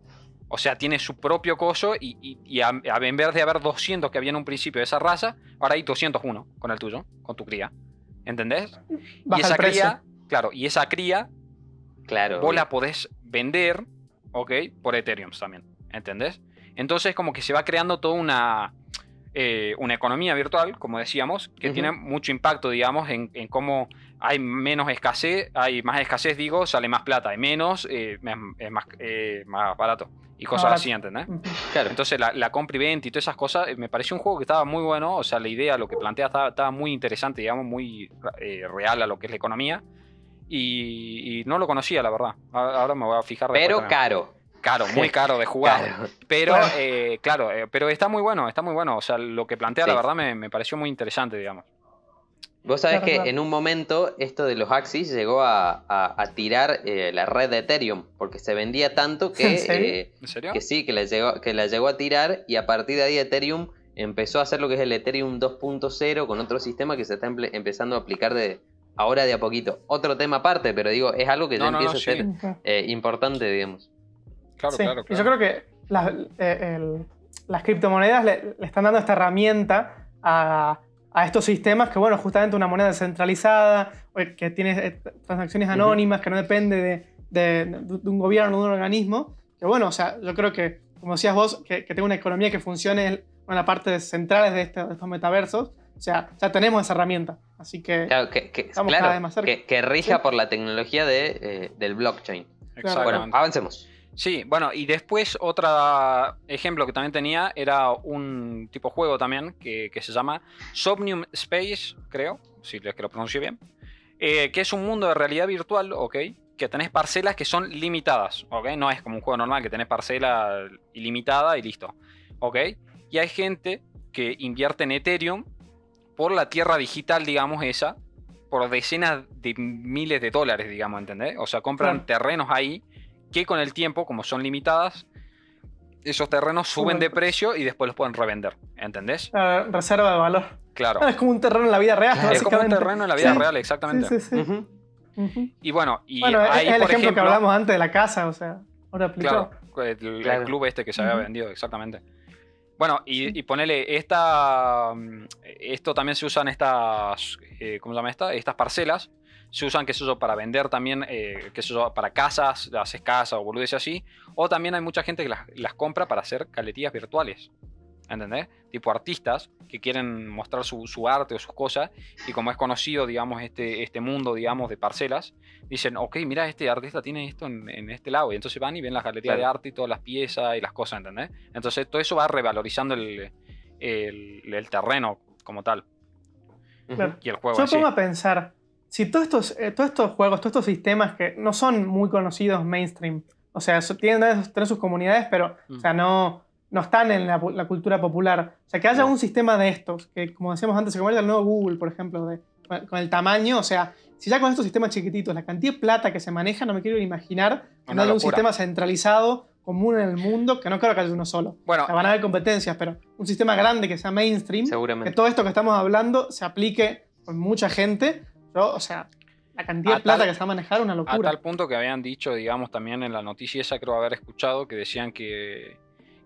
O sea, tiene su propio coso y, y- y a- a- en vez de haber 200 que había en un principio de esa raza, ahora hay 201 con el tuyo, con tu cría. ¿Entendés? Baja y esa el precio. cría, claro, y esa cría Claro. vos la podés vender, ¿ok? Por Ethereum también, ¿entendés? Entonces como que se va creando toda una, eh, una economía virtual, como decíamos, que tiene mucho impacto, digamos, en, en cómo hay menos escasez, hay más escasez, digo, sale más plata, hay menos, eh, es, es más, eh, más barato. Y cosas así, ¿entendés? Claro. Entonces la, la compra y venta y todas esas cosas, eh, me pareció un juego que estaba muy bueno, o sea, la idea, lo que plantea estaba, estaba muy interesante, digamos, muy eh, real a lo que es la economía. Y, y no lo conocía, la verdad. Ahora me voy a fijar. pero también. caro. Caro, muy caro de jugar. Claro. Pero, Claro. eh, claro, eh, pero está muy bueno, está muy bueno. O sea, lo que plantea, la Sí. verdad, me, me pareció muy interesante, digamos. Vos sabés Claro, que claro. en un momento esto de los Axis llegó a, a- a tirar eh, la red de Ethereum, porque se vendía tanto que, ¿En serio? eh, ¿En serio? que sí, que la, llegó, que la llegó a tirar y a partir de ahí Ethereum empezó a hacer lo que es el Ethereum 2.0 con otro sistema que se está emple- empezando a aplicar de ahora de a poquito. Otro tema aparte, pero digo, es algo que ya No, empieza no, a ser eh, importante, digamos. Claro, Sí, claro, Y yo claro. creo que las, eh, el- las criptomonedas le, le están dando esta herramienta a, a estos sistemas que, bueno, justamente una moneda descentralizada, que tiene eh, transacciones anónimas, que no depende de, de- de un gobierno, de un organismo, que bueno, o sea, yo creo que, como decías vos, que, que tenga una economía que funcione en la parte central de, este- de estos metaversos, o sea, ya tenemos esa herramienta. Así que, Claro, que, que- Estamos claro, cada vez más cerca. que- que rija Sí. por la tecnología de, eh, del blockchain. Bueno, avancemos. Sí, bueno, y después otro ejemplo que también tenía era un tipo de juego también que, que se llama Somnium Space, creo, si es que lo pronuncio bien, eh, que es un mundo de realidad virtual, ¿ok? Que tenés parcelas que son limitadas, ¿ok? No es como un juego normal que tenés parcela ilimitada y listo, ¿ok? Y hay gente que invierte en Ethereum por la tierra digital, digamos, esa, por decenas de miles de dólares, digamos, ¿entendés? O sea, compran terrenos ahí que con el tiempo, como son limitadas, esos terrenos suben de precio. y después los pueden revender, ¿entendés? Reserva de valor. Claro. Es como un terreno en la vida real, Claro. Es como un terreno en la vida Sí. real, exactamente. Sí, sí. Y bueno, y Bueno, es- ahí, es el por ejemplo, ejemplo, que hablamos antes de la casa, o sea, ahora aplicado. Claro, el, club este que se había vendido, exactamente. Bueno, y, Sí. y ponele, esta, mm, esto también se usan estas, eh, ¿cómo se llama esta? Estas parcelas, se usan, qué sé yo, para vender también, eh, qué sé yo, para casas, haces casa o boludeces así, o también hay mucha gente que las, las compra para hacer caletillas virtuales, ¿entendés? Tipo artistas que quieren mostrar su, su arte o sus cosas, y como es conocido, digamos, este, este mundo, digamos, de parcelas, dicen, ok, mira, este artista tiene esto en, en este lado. Y entonces van y ven las galerías Claro. de arte y todas las piezas y las cosas, ¿entendés? Entonces todo eso va revalorizando el, el- el terreno como tal. Claro. y el juego Yo en me sí. pongo a pensar, si todos estos, eh, todos estos juegos, todos estos sistemas que no son muy conocidos mainstream, o sea, so- tienen, tienen sus comunidades, pero Mm. o sea, no, no están en la, la cultura popular. O sea, que haya No. un sistema de estos, que como decíamos antes, se convierte el nuevo Google, por ejemplo, de, con el tamaño, o sea, si ya con estos sistemas chiquititos, la cantidad de plata que se maneja, no me quiero imaginar que no haya un sistema centralizado, común en el mundo, que no creo que haya uno solo. Bueno, O sea, van a haber competencias, pero un sistema grande que sea mainstream, que Seguramente. todo esto que estamos hablando se aplique con mucha gente. Yo, o sea, la cantidad A de plata tal- que se va a manejar es una a locura. tal punto que habían dicho, digamos, también en la noticia esa creo haber escuchado, que decían que,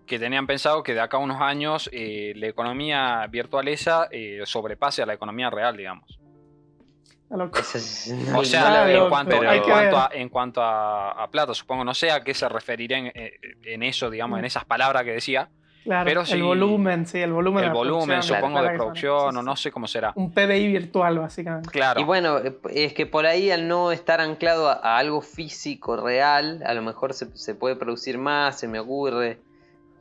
que tenían pensado que de acá a unos años eh, la economía virtual esa eh, sobrepase a la economía real, digamos. Es- O sea, en cuanto, en que cuanto, a, en cuanto a, a plata, supongo, no sé a qué se referirían eh, en eso, digamos, en esas palabras que decía. Claro, pero sí, el volumen, sí, el volumen. de El la volumen, producción, supongo, plata de producción, maneja. o Sí, no sí, sé cómo será. sí. Un PBI virtual, básicamente. Claro. Y bueno, es que por ahí al no estar anclado a, a algo físico real, a lo mejor se, se puede producir más, se me ocurre.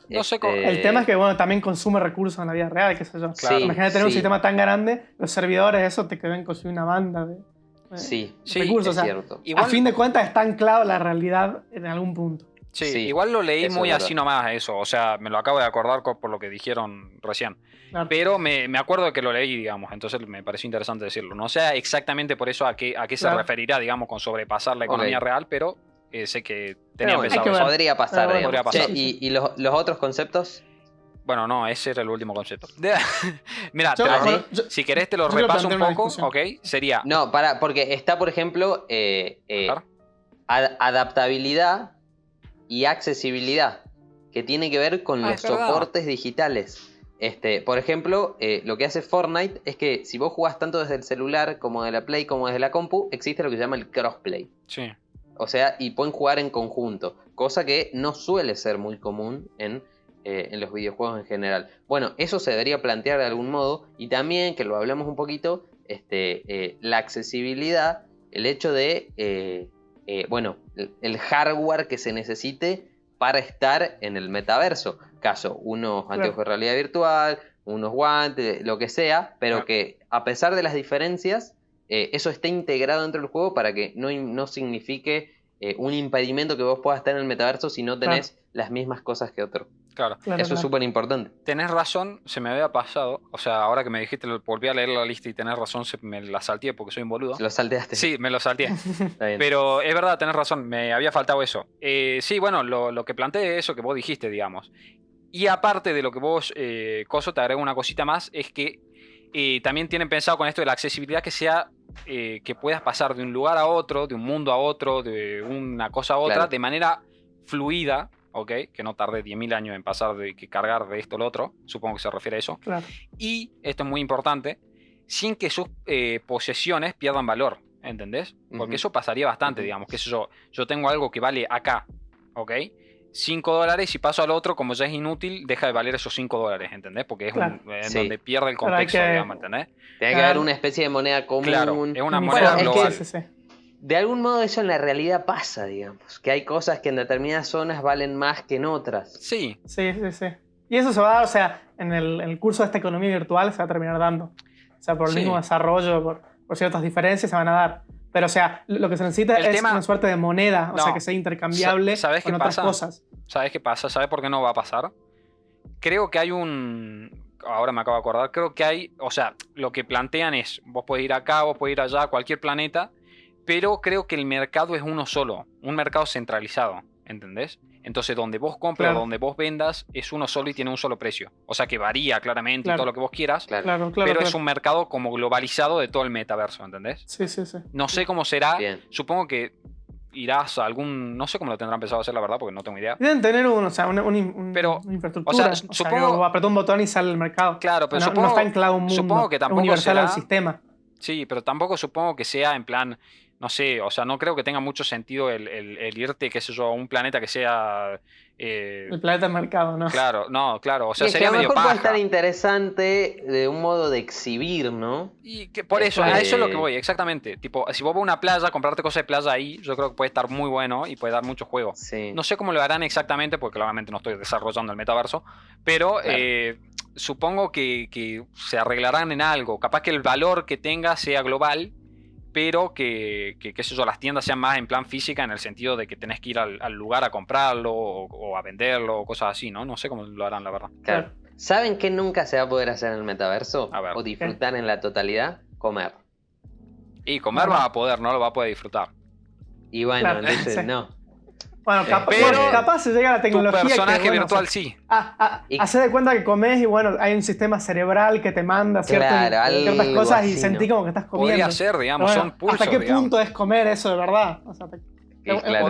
No sé cómo- El tema es que, bueno, también consume recursos en la vida real, qué sé yo. Sí, Imagínate tener un sí. sistema tan grande, los servidores, eso te deben consumir una banda de, de Sí, Sí, recursos. es o sea, cierto. Igual- a fin de cuentas está anclado la realidad en algún punto. Sí, Sí, igual lo leí muy así nomás eso, o sea, me lo acabo de acordar co- por lo que dijeron recién. Claro. Pero me, me acuerdo de que lo leí, digamos, entonces me pareció interesante decirlo. No sé exactamente por eso a qué, a qué se Claro. referirá, digamos, con sobrepasar la economía real, pero eh, sé que bueno, pensado que eso. podría pasar, bueno, podría Che, pasar. ¿Y, y los, los otros conceptos? Bueno, no, ese era el último concepto. Mira, Yo- te lo- bueno, yo- si querés te lo repaso un poco. ¿ok? Sería... No, para, porque está, por ejemplo, eh, eh, adaptabilidad y accesibilidad, que tiene que ver con Ah, los soportes digitales. Este, por ejemplo, eh, lo que hace Fortnite es que si vos jugás tanto desde el celular como de la Play como desde la compu, existe lo que se llama el crossplay. Sí, O sea, y pueden jugar en conjunto, cosa que no suele ser muy común en, eh, en los videojuegos en general. Bueno, eso se debería plantear de algún modo y también, que lo hablemos un poquito, este, eh, la accesibilidad, el hecho de, eh, bueno, el, hardware que se necesite para estar en el metaverso. Caso, unos Claro. anteojos de realidad virtual, unos guantes, lo que sea, pero Claro. que a pesar de las diferencias, eh, eso esté integrado dentro del juego para que no, no signifique eh, un impedimento que vos puedas estar en el metaverso si no tenés las mismas cosas que otro. Claro. Claro, eso es súper importante. Tenés razón, se me había pasado. O sea, ahora que me dijiste, lo- volví a leer la lista y tenés razón, se me la salteé porque soy un boludo. Lo salteaste. Sí, me lo salteé. Pero es verdad, tenés razón, me había faltado eso. Eh, sí, bueno, lo, lo que planteé es eso que vos dijiste, digamos. Y aparte de lo que vos, eh, Coso, te agrego una cosita más, es que eh, también tienen pensado con esto de la accesibilidad que sea, eh, que puedas pasar de un lugar a otro, de un mundo a otro, de una cosa a otra, Claro. de manera fluida, ¿ok? Que no tarde 10.000 años en pasar de que cargar de esto al otro, supongo que se refiere a eso. Claro. Y, esto es muy importante, sin que sus eh, posesiones pierdan valor, ¿entendés? Porque eso pasaría bastante, digamos, que yo, yo tengo algo que vale acá, ¿ok? 5 dólares y paso al otro, como ya es inútil, deja de valer esos 5 dólares, ¿entendés? Porque es Claro. un, en Sí. donde pierde el contexto, que- digamos, ¿entendés? Tiene que haber una especie de moneda común. Claro, es una moneda Bueno, es que- global. sí, sí, sí. De algún modo eso en la realidad pasa, digamos. Que hay cosas que en determinadas zonas valen más que en otras. Sí, Sí, sí, sí. Y eso se va a dar, o sea, en el, en el curso de esta economía virtual se va a terminar dando. O sea, por el Sí. mismo desarrollo, por, por ciertas diferencias se van a dar. Pero, o sea, lo que se necesita El es tema- una suerte de moneda, o No. sea, que sea intercambiable Sa- ¿sabes con qué otras pasa? cosas. ¿sabes qué pasa? ¿Sabes por qué no va a pasar? Creo que hay un... Ahora me acabo de acordar. Creo que hay... O sea, lo que plantean es, vos podés ir acá, vos podés ir allá, a cualquier planeta, pero creo que el mercado es uno solo, un mercado centralizado, ¿entendés? Entonces, donde vos compras, Claro. donde vos vendas, es uno solo y tiene un solo precio. O sea, que varía claramente y Claro. todo lo que vos quieras, Claro. Claro, claro. pero claro. es un mercado como globalizado de todo el metaverso, ¿entendés? Sí, sí, sí. No sé cómo será. Bien. Supongo que irás a algún. No sé cómo lo tendrán pensado hacer, la verdad, porque no tengo idea. Deben tener un, o sea, una, un- un- Pero, una infraestructura. o sea, supongo- que apretó un botón y sale el mercado. Claro, pero no, no supongo, está anclado un mundo. supongo que es tampoco universal será- al sistema. Sí, pero tampoco supongo que sea en plan. No sé, o sea, no creo que tenga mucho sentido el, el- el irte, qué sé yo, a un planeta que sea. eh, El planeta del mercado, ¿no? claro, no, claro, o sea, Y es que sería a lo medio mejor puede paja. estar interesante de un modo de exhibir, ¿no? Y que por eso, a eso es lo que voy, exactamente. Tipo, si vos vas a una playa, comprarte cosas de playa ahí, yo creo que puede estar muy bueno y puede dar mucho juego. Sí. No sé cómo lo harán exactamente, porque claramente no estoy desarrollando el metaverso, pero Claro. eh, supongo que, que se arreglarán en algo. Capaz que el valor que tenga sea global, pero que, que, qué sé yo, las tiendas sean más en plan física, en el sentido de que tenés que ir al, al lugar a comprarlo o, o a venderlo o cosas así, ¿no? No sé cómo lo harán, la verdad. Claro. ¿Saben qué nunca se va a poder hacer en el metaverso? A ver. O disfrutar en la totalidad, comer. Y comer Ajá. va a poder, no lo va a poder disfrutar. Y bueno, Claro, entonces no. Bueno, capaz, Pero- bueno, capaz se llega a la Tu tecnología. personaje que, bueno, virtual o sea, sí. Ah, ah, Y- hacer de cuenta que comes y bueno, hay un sistema cerebral que te manda ciertas, Claro, ciertas cosas y sentí ¿no? como que estás comiendo. Podría ser, digamos, bueno, son pulsos, ¿Hasta qué digamos. punto es comer eso de verdad? O sea, te- claro.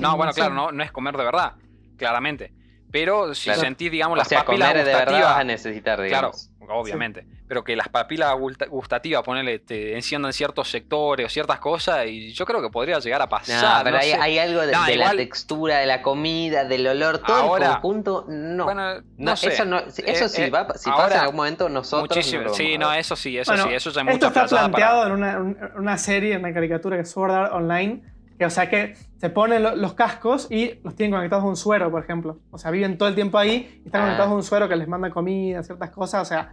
No, bueno, claro, no, no es comer de verdad, claramente. Pero si Claro. sentís, digamos, O las sea, papilas comer de verdad gustativas. vas a necesitar, Claro, digamos. obviamente. Pero que las papilas gusta- gustativas, ponele, te enciendan ciertos sectores o ciertas cosas, y yo creo que podría llegar a No, pasar. pero no hay, hay algo de, No, de la igual- textura, de la comida, del olor, todo Ahora- el conjunto, no. Bueno, no, No, sé. eso, no, eso Eh, sí, eh, va, si ahora, pasa en algún momento nosotros Muchísimo. no sí, no, eso sí, eso Bueno, sí, eso ya es Esto mucha está planteado para. en una, un- una serie, en una caricatura que es Sword Art Online, o sea que se ponen lo- los cascos y los tienen conectados a un suero, por ejemplo. O sea, viven todo el tiempo ahí y están Ah. conectados a un suero que les manda comida, ciertas cosas. O sea,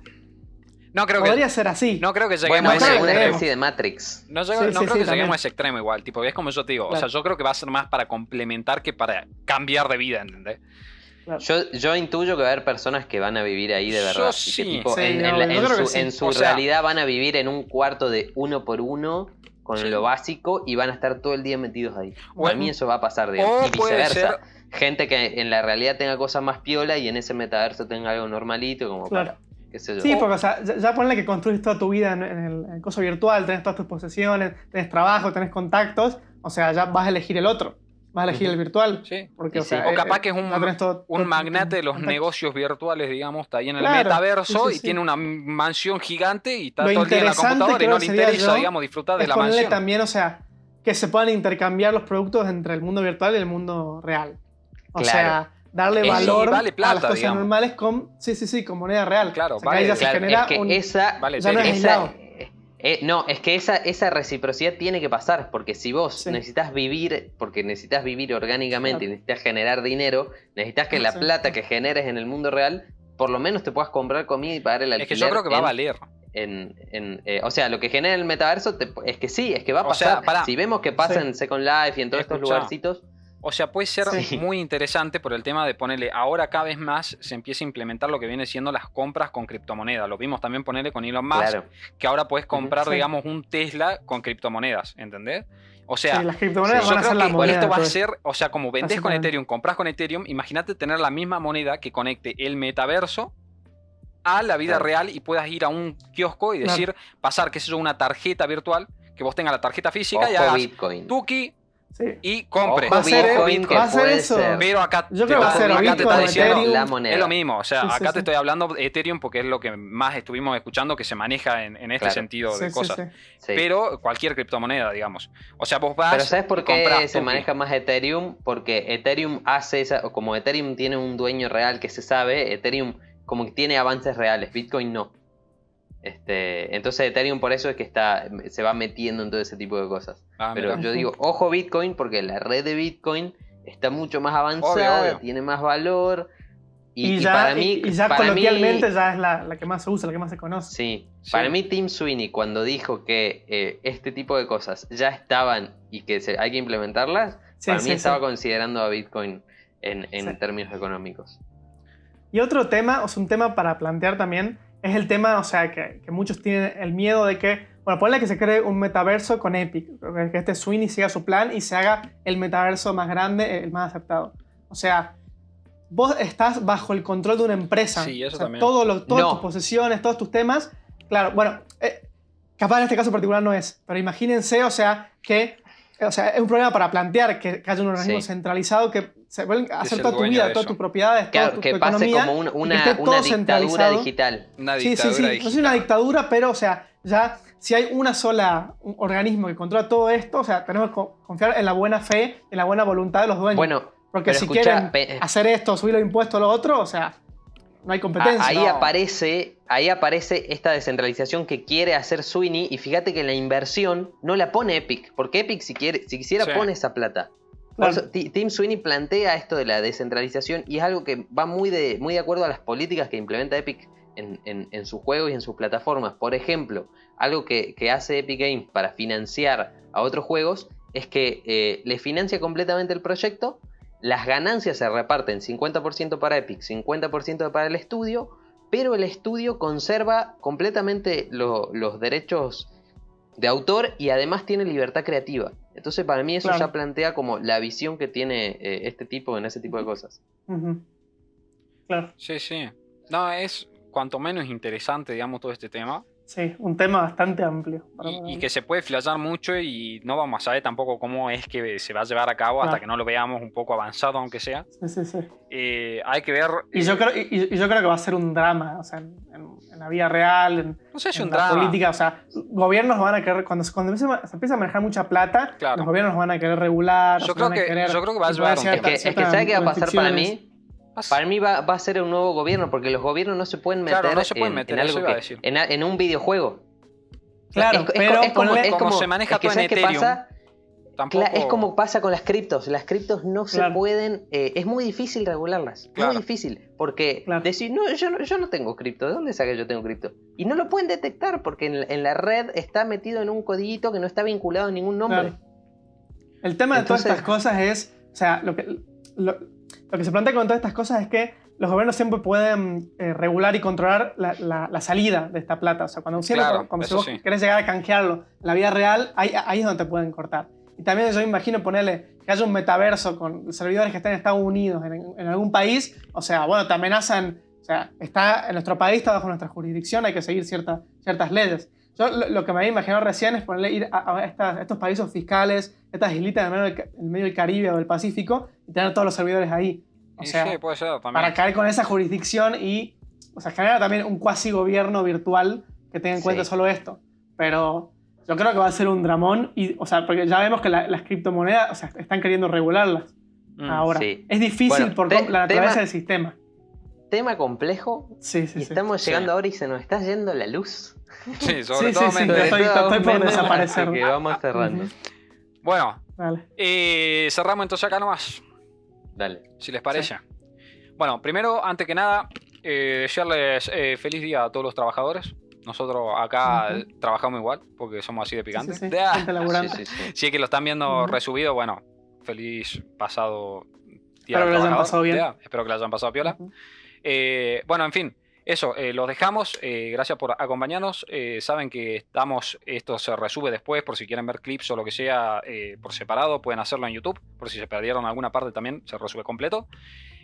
No creo podría que, ser así. no creo que lleguemos Bueno, a ese extremo. especie de Matrix. No, llego- Sí, no sí, creo sí, que lleguemos a ese extremo igual. Tipo, es como yo te digo. O sea, yo creo que va a ser más para complementar que para cambiar de vida, ¿entendés? Claro. Yo, yo intuyo que va a haber personas que van a vivir ahí de verdad. que, tipo, en, no, su, sí. en su O sea- realidad van a vivir en un cuarto de uno por uno con Sí. lo básico y van a estar todo el día metidos ahí. O- Para mí eso va a pasar, digamos. y viceversa. Gente que en la realidad tenga cosas más piola y en ese metaverso tenga algo normalito, como Claro. para, qué sé yo. Sí, porque o sea, ya, ya ponle que construís toda tu vida en, en el, en el coso virtual, tenés todas tus posesiones, tenés trabajo, tenés contactos, o sea, ya vas a elegir el otro, vas a elegir el virtual. Sí. Porque, o, sea, sí. O capaz eh, que es un- todo- Un magnate de los negocios virtuales, digamos, está ahí en el Claro, metaverso sí, sí, y sí. tiene una mansión gigante y está Lo todo el día en la interesante computadora y no que le sería interesa, yo, digamos, disfrutar de la mansión. también, o sea, que se puedan intercambiar los productos entre el mundo virtual y el mundo real. O Claro. sea, darle Es- valor vale plata, a las cosas digamos. normales con, sí, sí, sí, con moneda real. Claro, O sea, vale, ya se genera es que un... esa, Vale, ya no es esa- aislado. Eh, no, es que esa, esa reciprocidad tiene que pasar, porque si vos Sí. necesitas vivir, porque necesitas vivir orgánicamente Claro. y necesitas generar dinero, necesitas que la Sí. plata que generes en el mundo real, por lo menos te puedas comprar comida y pagar el Es alquiler. que yo creo que va a valer. en- en, eh, o sea, lo que genera el metaverso te- es que sí, es que va a O sea, pasar. si vemos que pasa Sí. en Second Life y en todos estos lugarcitos, O sea, puede ser Sí. muy interesante por el tema de ponerle, ahora cada vez más se empieza a implementar lo que viene siendo las compras con criptomonedas. Lo vimos también ponerle con Elon Musk, claro. que ahora puedes comprar, Sí. digamos, un Tesla con criptomonedas, ¿entendés? O sea, sí, las criptomonedas yo van a ser creo la que moneda. esto va a ser, o sea, como vendés con. Ethereum, compras con Ethereum, imagínate tener la misma moneda que conecte el metaverso a la vida Claro. real y puedas ir a un kiosco y Claro. decir, pasar, qué sé yo, una tarjeta virtual, que vos tengas la tarjeta física y hagas Bitcoin. Tuki Sí. y compres. Va a ser- Ojo Bitcoin, va a ser eso. ser. Pero acá, Yo te creo que va a está- ser acá te Bitcoin está diciendo, Ethereum. la moneda. es lo mismo, o sea, Sí, acá sí. te estoy hablando de Ethereum porque es lo que más estuvimos escuchando que se maneja en, en este Claro. sentido de cosas. sí. Sí. Pero cualquier criptomoneda, digamos. O sea, vos vas Pero ¿sabes por qué se maneja más Ethereum? Porque Ethereum hace esa, o como Ethereum tiene un dueño real que se sabe, Ethereum como que tiene avances reales, Bitcoin no. Este, entonces Ethereum por eso es que está, se va metiendo en todo ese tipo de cosas. Ah, Pero yo digo, ojo Bitcoin, porque la red de Bitcoin está mucho más avanzada, Obvio, obvio. tiene más valor. Y, Y, y ya, para mí, y ya para mí- coloquialmente ya es la, la que más se usa, la que más se conoce. Sí, Sí. para mí Tim Sweeney cuando dijo que eh, este tipo de cosas ya estaban y que se- hay que implementarlas, Sí, para sí, mí estaba considerando a Bitcoin en, en Sí. términos económicos. Y otro tema, o sea, un tema para plantear también, es el tema, o sea, que, que muchos tienen el miedo de que, bueno, ponle que se cree un metaverso con Epic, que este Sweeney siga su plan y se haga el metaverso más grande, el más aceptado. O sea, vos estás bajo el control de una empresa. Sí, eso o sea, también. todo lo- todas No. tus posesiones, todos tus temas. Claro, bueno, eh, capaz en este caso particular no es, pero imagínense, o sea, que o sea, es un problema para plantear que, que haya un organismo Sí. centralizado que se a Que hacer toda tu vida, todas tus propiedades, Claro, toda tu, que tu pase economía, como un- y que una, esté una todo dictadura digital. Una Sí, sí, dictadura sí. No digital. es una dictadura, pero, o sea, ya si hay una sola un organismo que controla todo esto, o sea, tenemos que co- confiar en la buena fe, en la buena voluntad de los dueños. Bueno, Porque si escucha, quieren hacer esto, subir los impuestos, lo otro, o sea, no hay competencia. a- ahí No. aparece, ahí aparece esta descentralización que quiere hacer Sweeney y fíjate que la inversión no la pone Epic, porque Epic si quiere, si quisiera Sí. pone esa plata. Por eso, Ti- Tim Sweeney plantea esto de la descentralización y es algo que va muy de, muy de acuerdo a las políticas que implementa Epic en, en, en sus juegos y en sus plataformas. Por ejemplo, algo que, que hace Epic Games para financiar a otros juegos es que eh, le financia completamente el proyecto, las ganancias se reparten 50% para Epic, 50% para el estudio, pero el estudio conserva completamente lo- los derechos de autor y además tiene libertad creativa. Entonces para mí eso Claro. ya plantea como la visión que tiene eh, este tipo en ese tipo de cosas. Claro, Sí, sí. No, es cuanto menos interesante, digamos, todo este tema. Sí, un tema bastante amplio. Y, y que se puede flashear mucho y no vamos a saber tampoco cómo es que se va a llevar a cabo hasta Claro. que no lo veamos un poco avanzado, aunque sea. Sí, sí, sí. Eh, hay que ver. Y yo, creo, y, y yo creo que va a ser un drama, o sea, en, en- en la vida real, en, No sé si en un la drama. política, o sea, gobiernos van a querer, cuando, se- cuando empieza, a- se empieza a manejar mucha plata, Claro. los gobiernos van a querer regular, Yo creo van a que- querer yo creo que va a llevar un tiempo. Es que, es que ¿sabe qué va a pasar para restricciones. Para mí va, va a ser un nuevo gobierno porque los gobiernos no se pueden meter, Claro, no se pueden en, meter, en algo a que- decir. en, un videojuego. Claro, Es- pero es como, ponle- es Como como- se maneja todo en ¿sabes qué Ethereum, pasa? Tampoco. Cla- Es como pasa con las criptos. Las criptos no se pueden. eh, es muy difícil regularlas. Claro. Muy difícil. Porque Claro. decir, no yo, no, yo no tengo cripto. ¿De dónde saca yo tengo cripto? Y no lo pueden detectar porque en, la- en la red está metido en un codiguito que no está vinculado a ningún nombre. El tema de todas estas cosas es, o sea, lo que, lo, lo que se plantea con todas estas cosas es que los gobiernos siempre pueden eh, regular y controlar la, la- la salida de esta plata. O sea, cuando, siempre, Claro, cuando si vos sí. querés llegar a canjearlo en la vida real, ahí, ahí es donde te pueden cortar. Y también yo imagino ponerle que haya un metaverso con servidores que estén en Estados Unidos, en, en algún país. O sea, bueno, te amenazan. O sea, está en nuestro país, está bajo nuestra jurisdicción, hay que seguir cierta- ciertas leyes. Yo lo, lo que me había imaginado recién es ponerle ir a, a estas- estos países fiscales, estas islitas en medio, del, en medio del Caribe o del Pacífico, y tener todos los servidores ahí. O Y sea, sí, puede ser también. para caer con esa jurisdicción y o sea, generar también un cuasi gobierno virtual que tenga en cuenta Sí. solo esto. Pero yo creo que va a ser un dramón, y, o sea, porque ya vemos que la- las criptomonedas o sea, están queriendo regularlas Mm, ahora. sí. Es difícil Bueno, por te- la naturaleza tema- del sistema. Tema complejo. Sí, sí, y sí. estamos Sí. llegando ahora y se nos está yendo la luz. Sí, sobre Sí, todo sí, sí. Méndez. Estoy- estoy por desaparecer. que vamos cerrando. Ujú. Bueno, Dale. eh, cerramos entonces acá nomás. Dale. si les parece. Bueno, primero, antes que nada, eh, desearles eh, feliz día a todos los trabajadores. Nosotros acá Ujú. eh, trabajamos igual, porque somos así de picantes. Sí, sí, sí. Ah. Sí, sí, sí. Si es que lo están viendo Ujú. resubido, bueno, feliz pasado día Espero que lo hayan pasado bien. Espero que lo hayan pasado piola. Ujú. Eh, bueno, en fin, eso, eh, los dejamos. eh, gracias por acompañarnos. Eh, saben que estamos, esto se resube después, por si quieren ver clips o lo que sea eh, por separado, pueden hacerlo en YouTube. Por si se perdieron alguna parte también, se resube completo.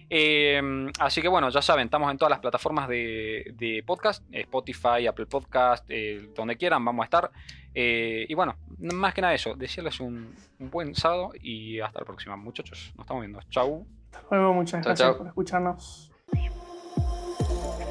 Eh, así que bueno, ya saben, estamos en todas las plataformas de, de podcast, Spotify, Apple Podcast, eh, donde quieran, vamos a estar. Eh, y bueno, más que nada eso, desearles un, un buen sábado y hasta la próxima, muchachos. Nos estamos viendo. Chau. Hasta luego, muchas gracias por escucharnos. Thank you.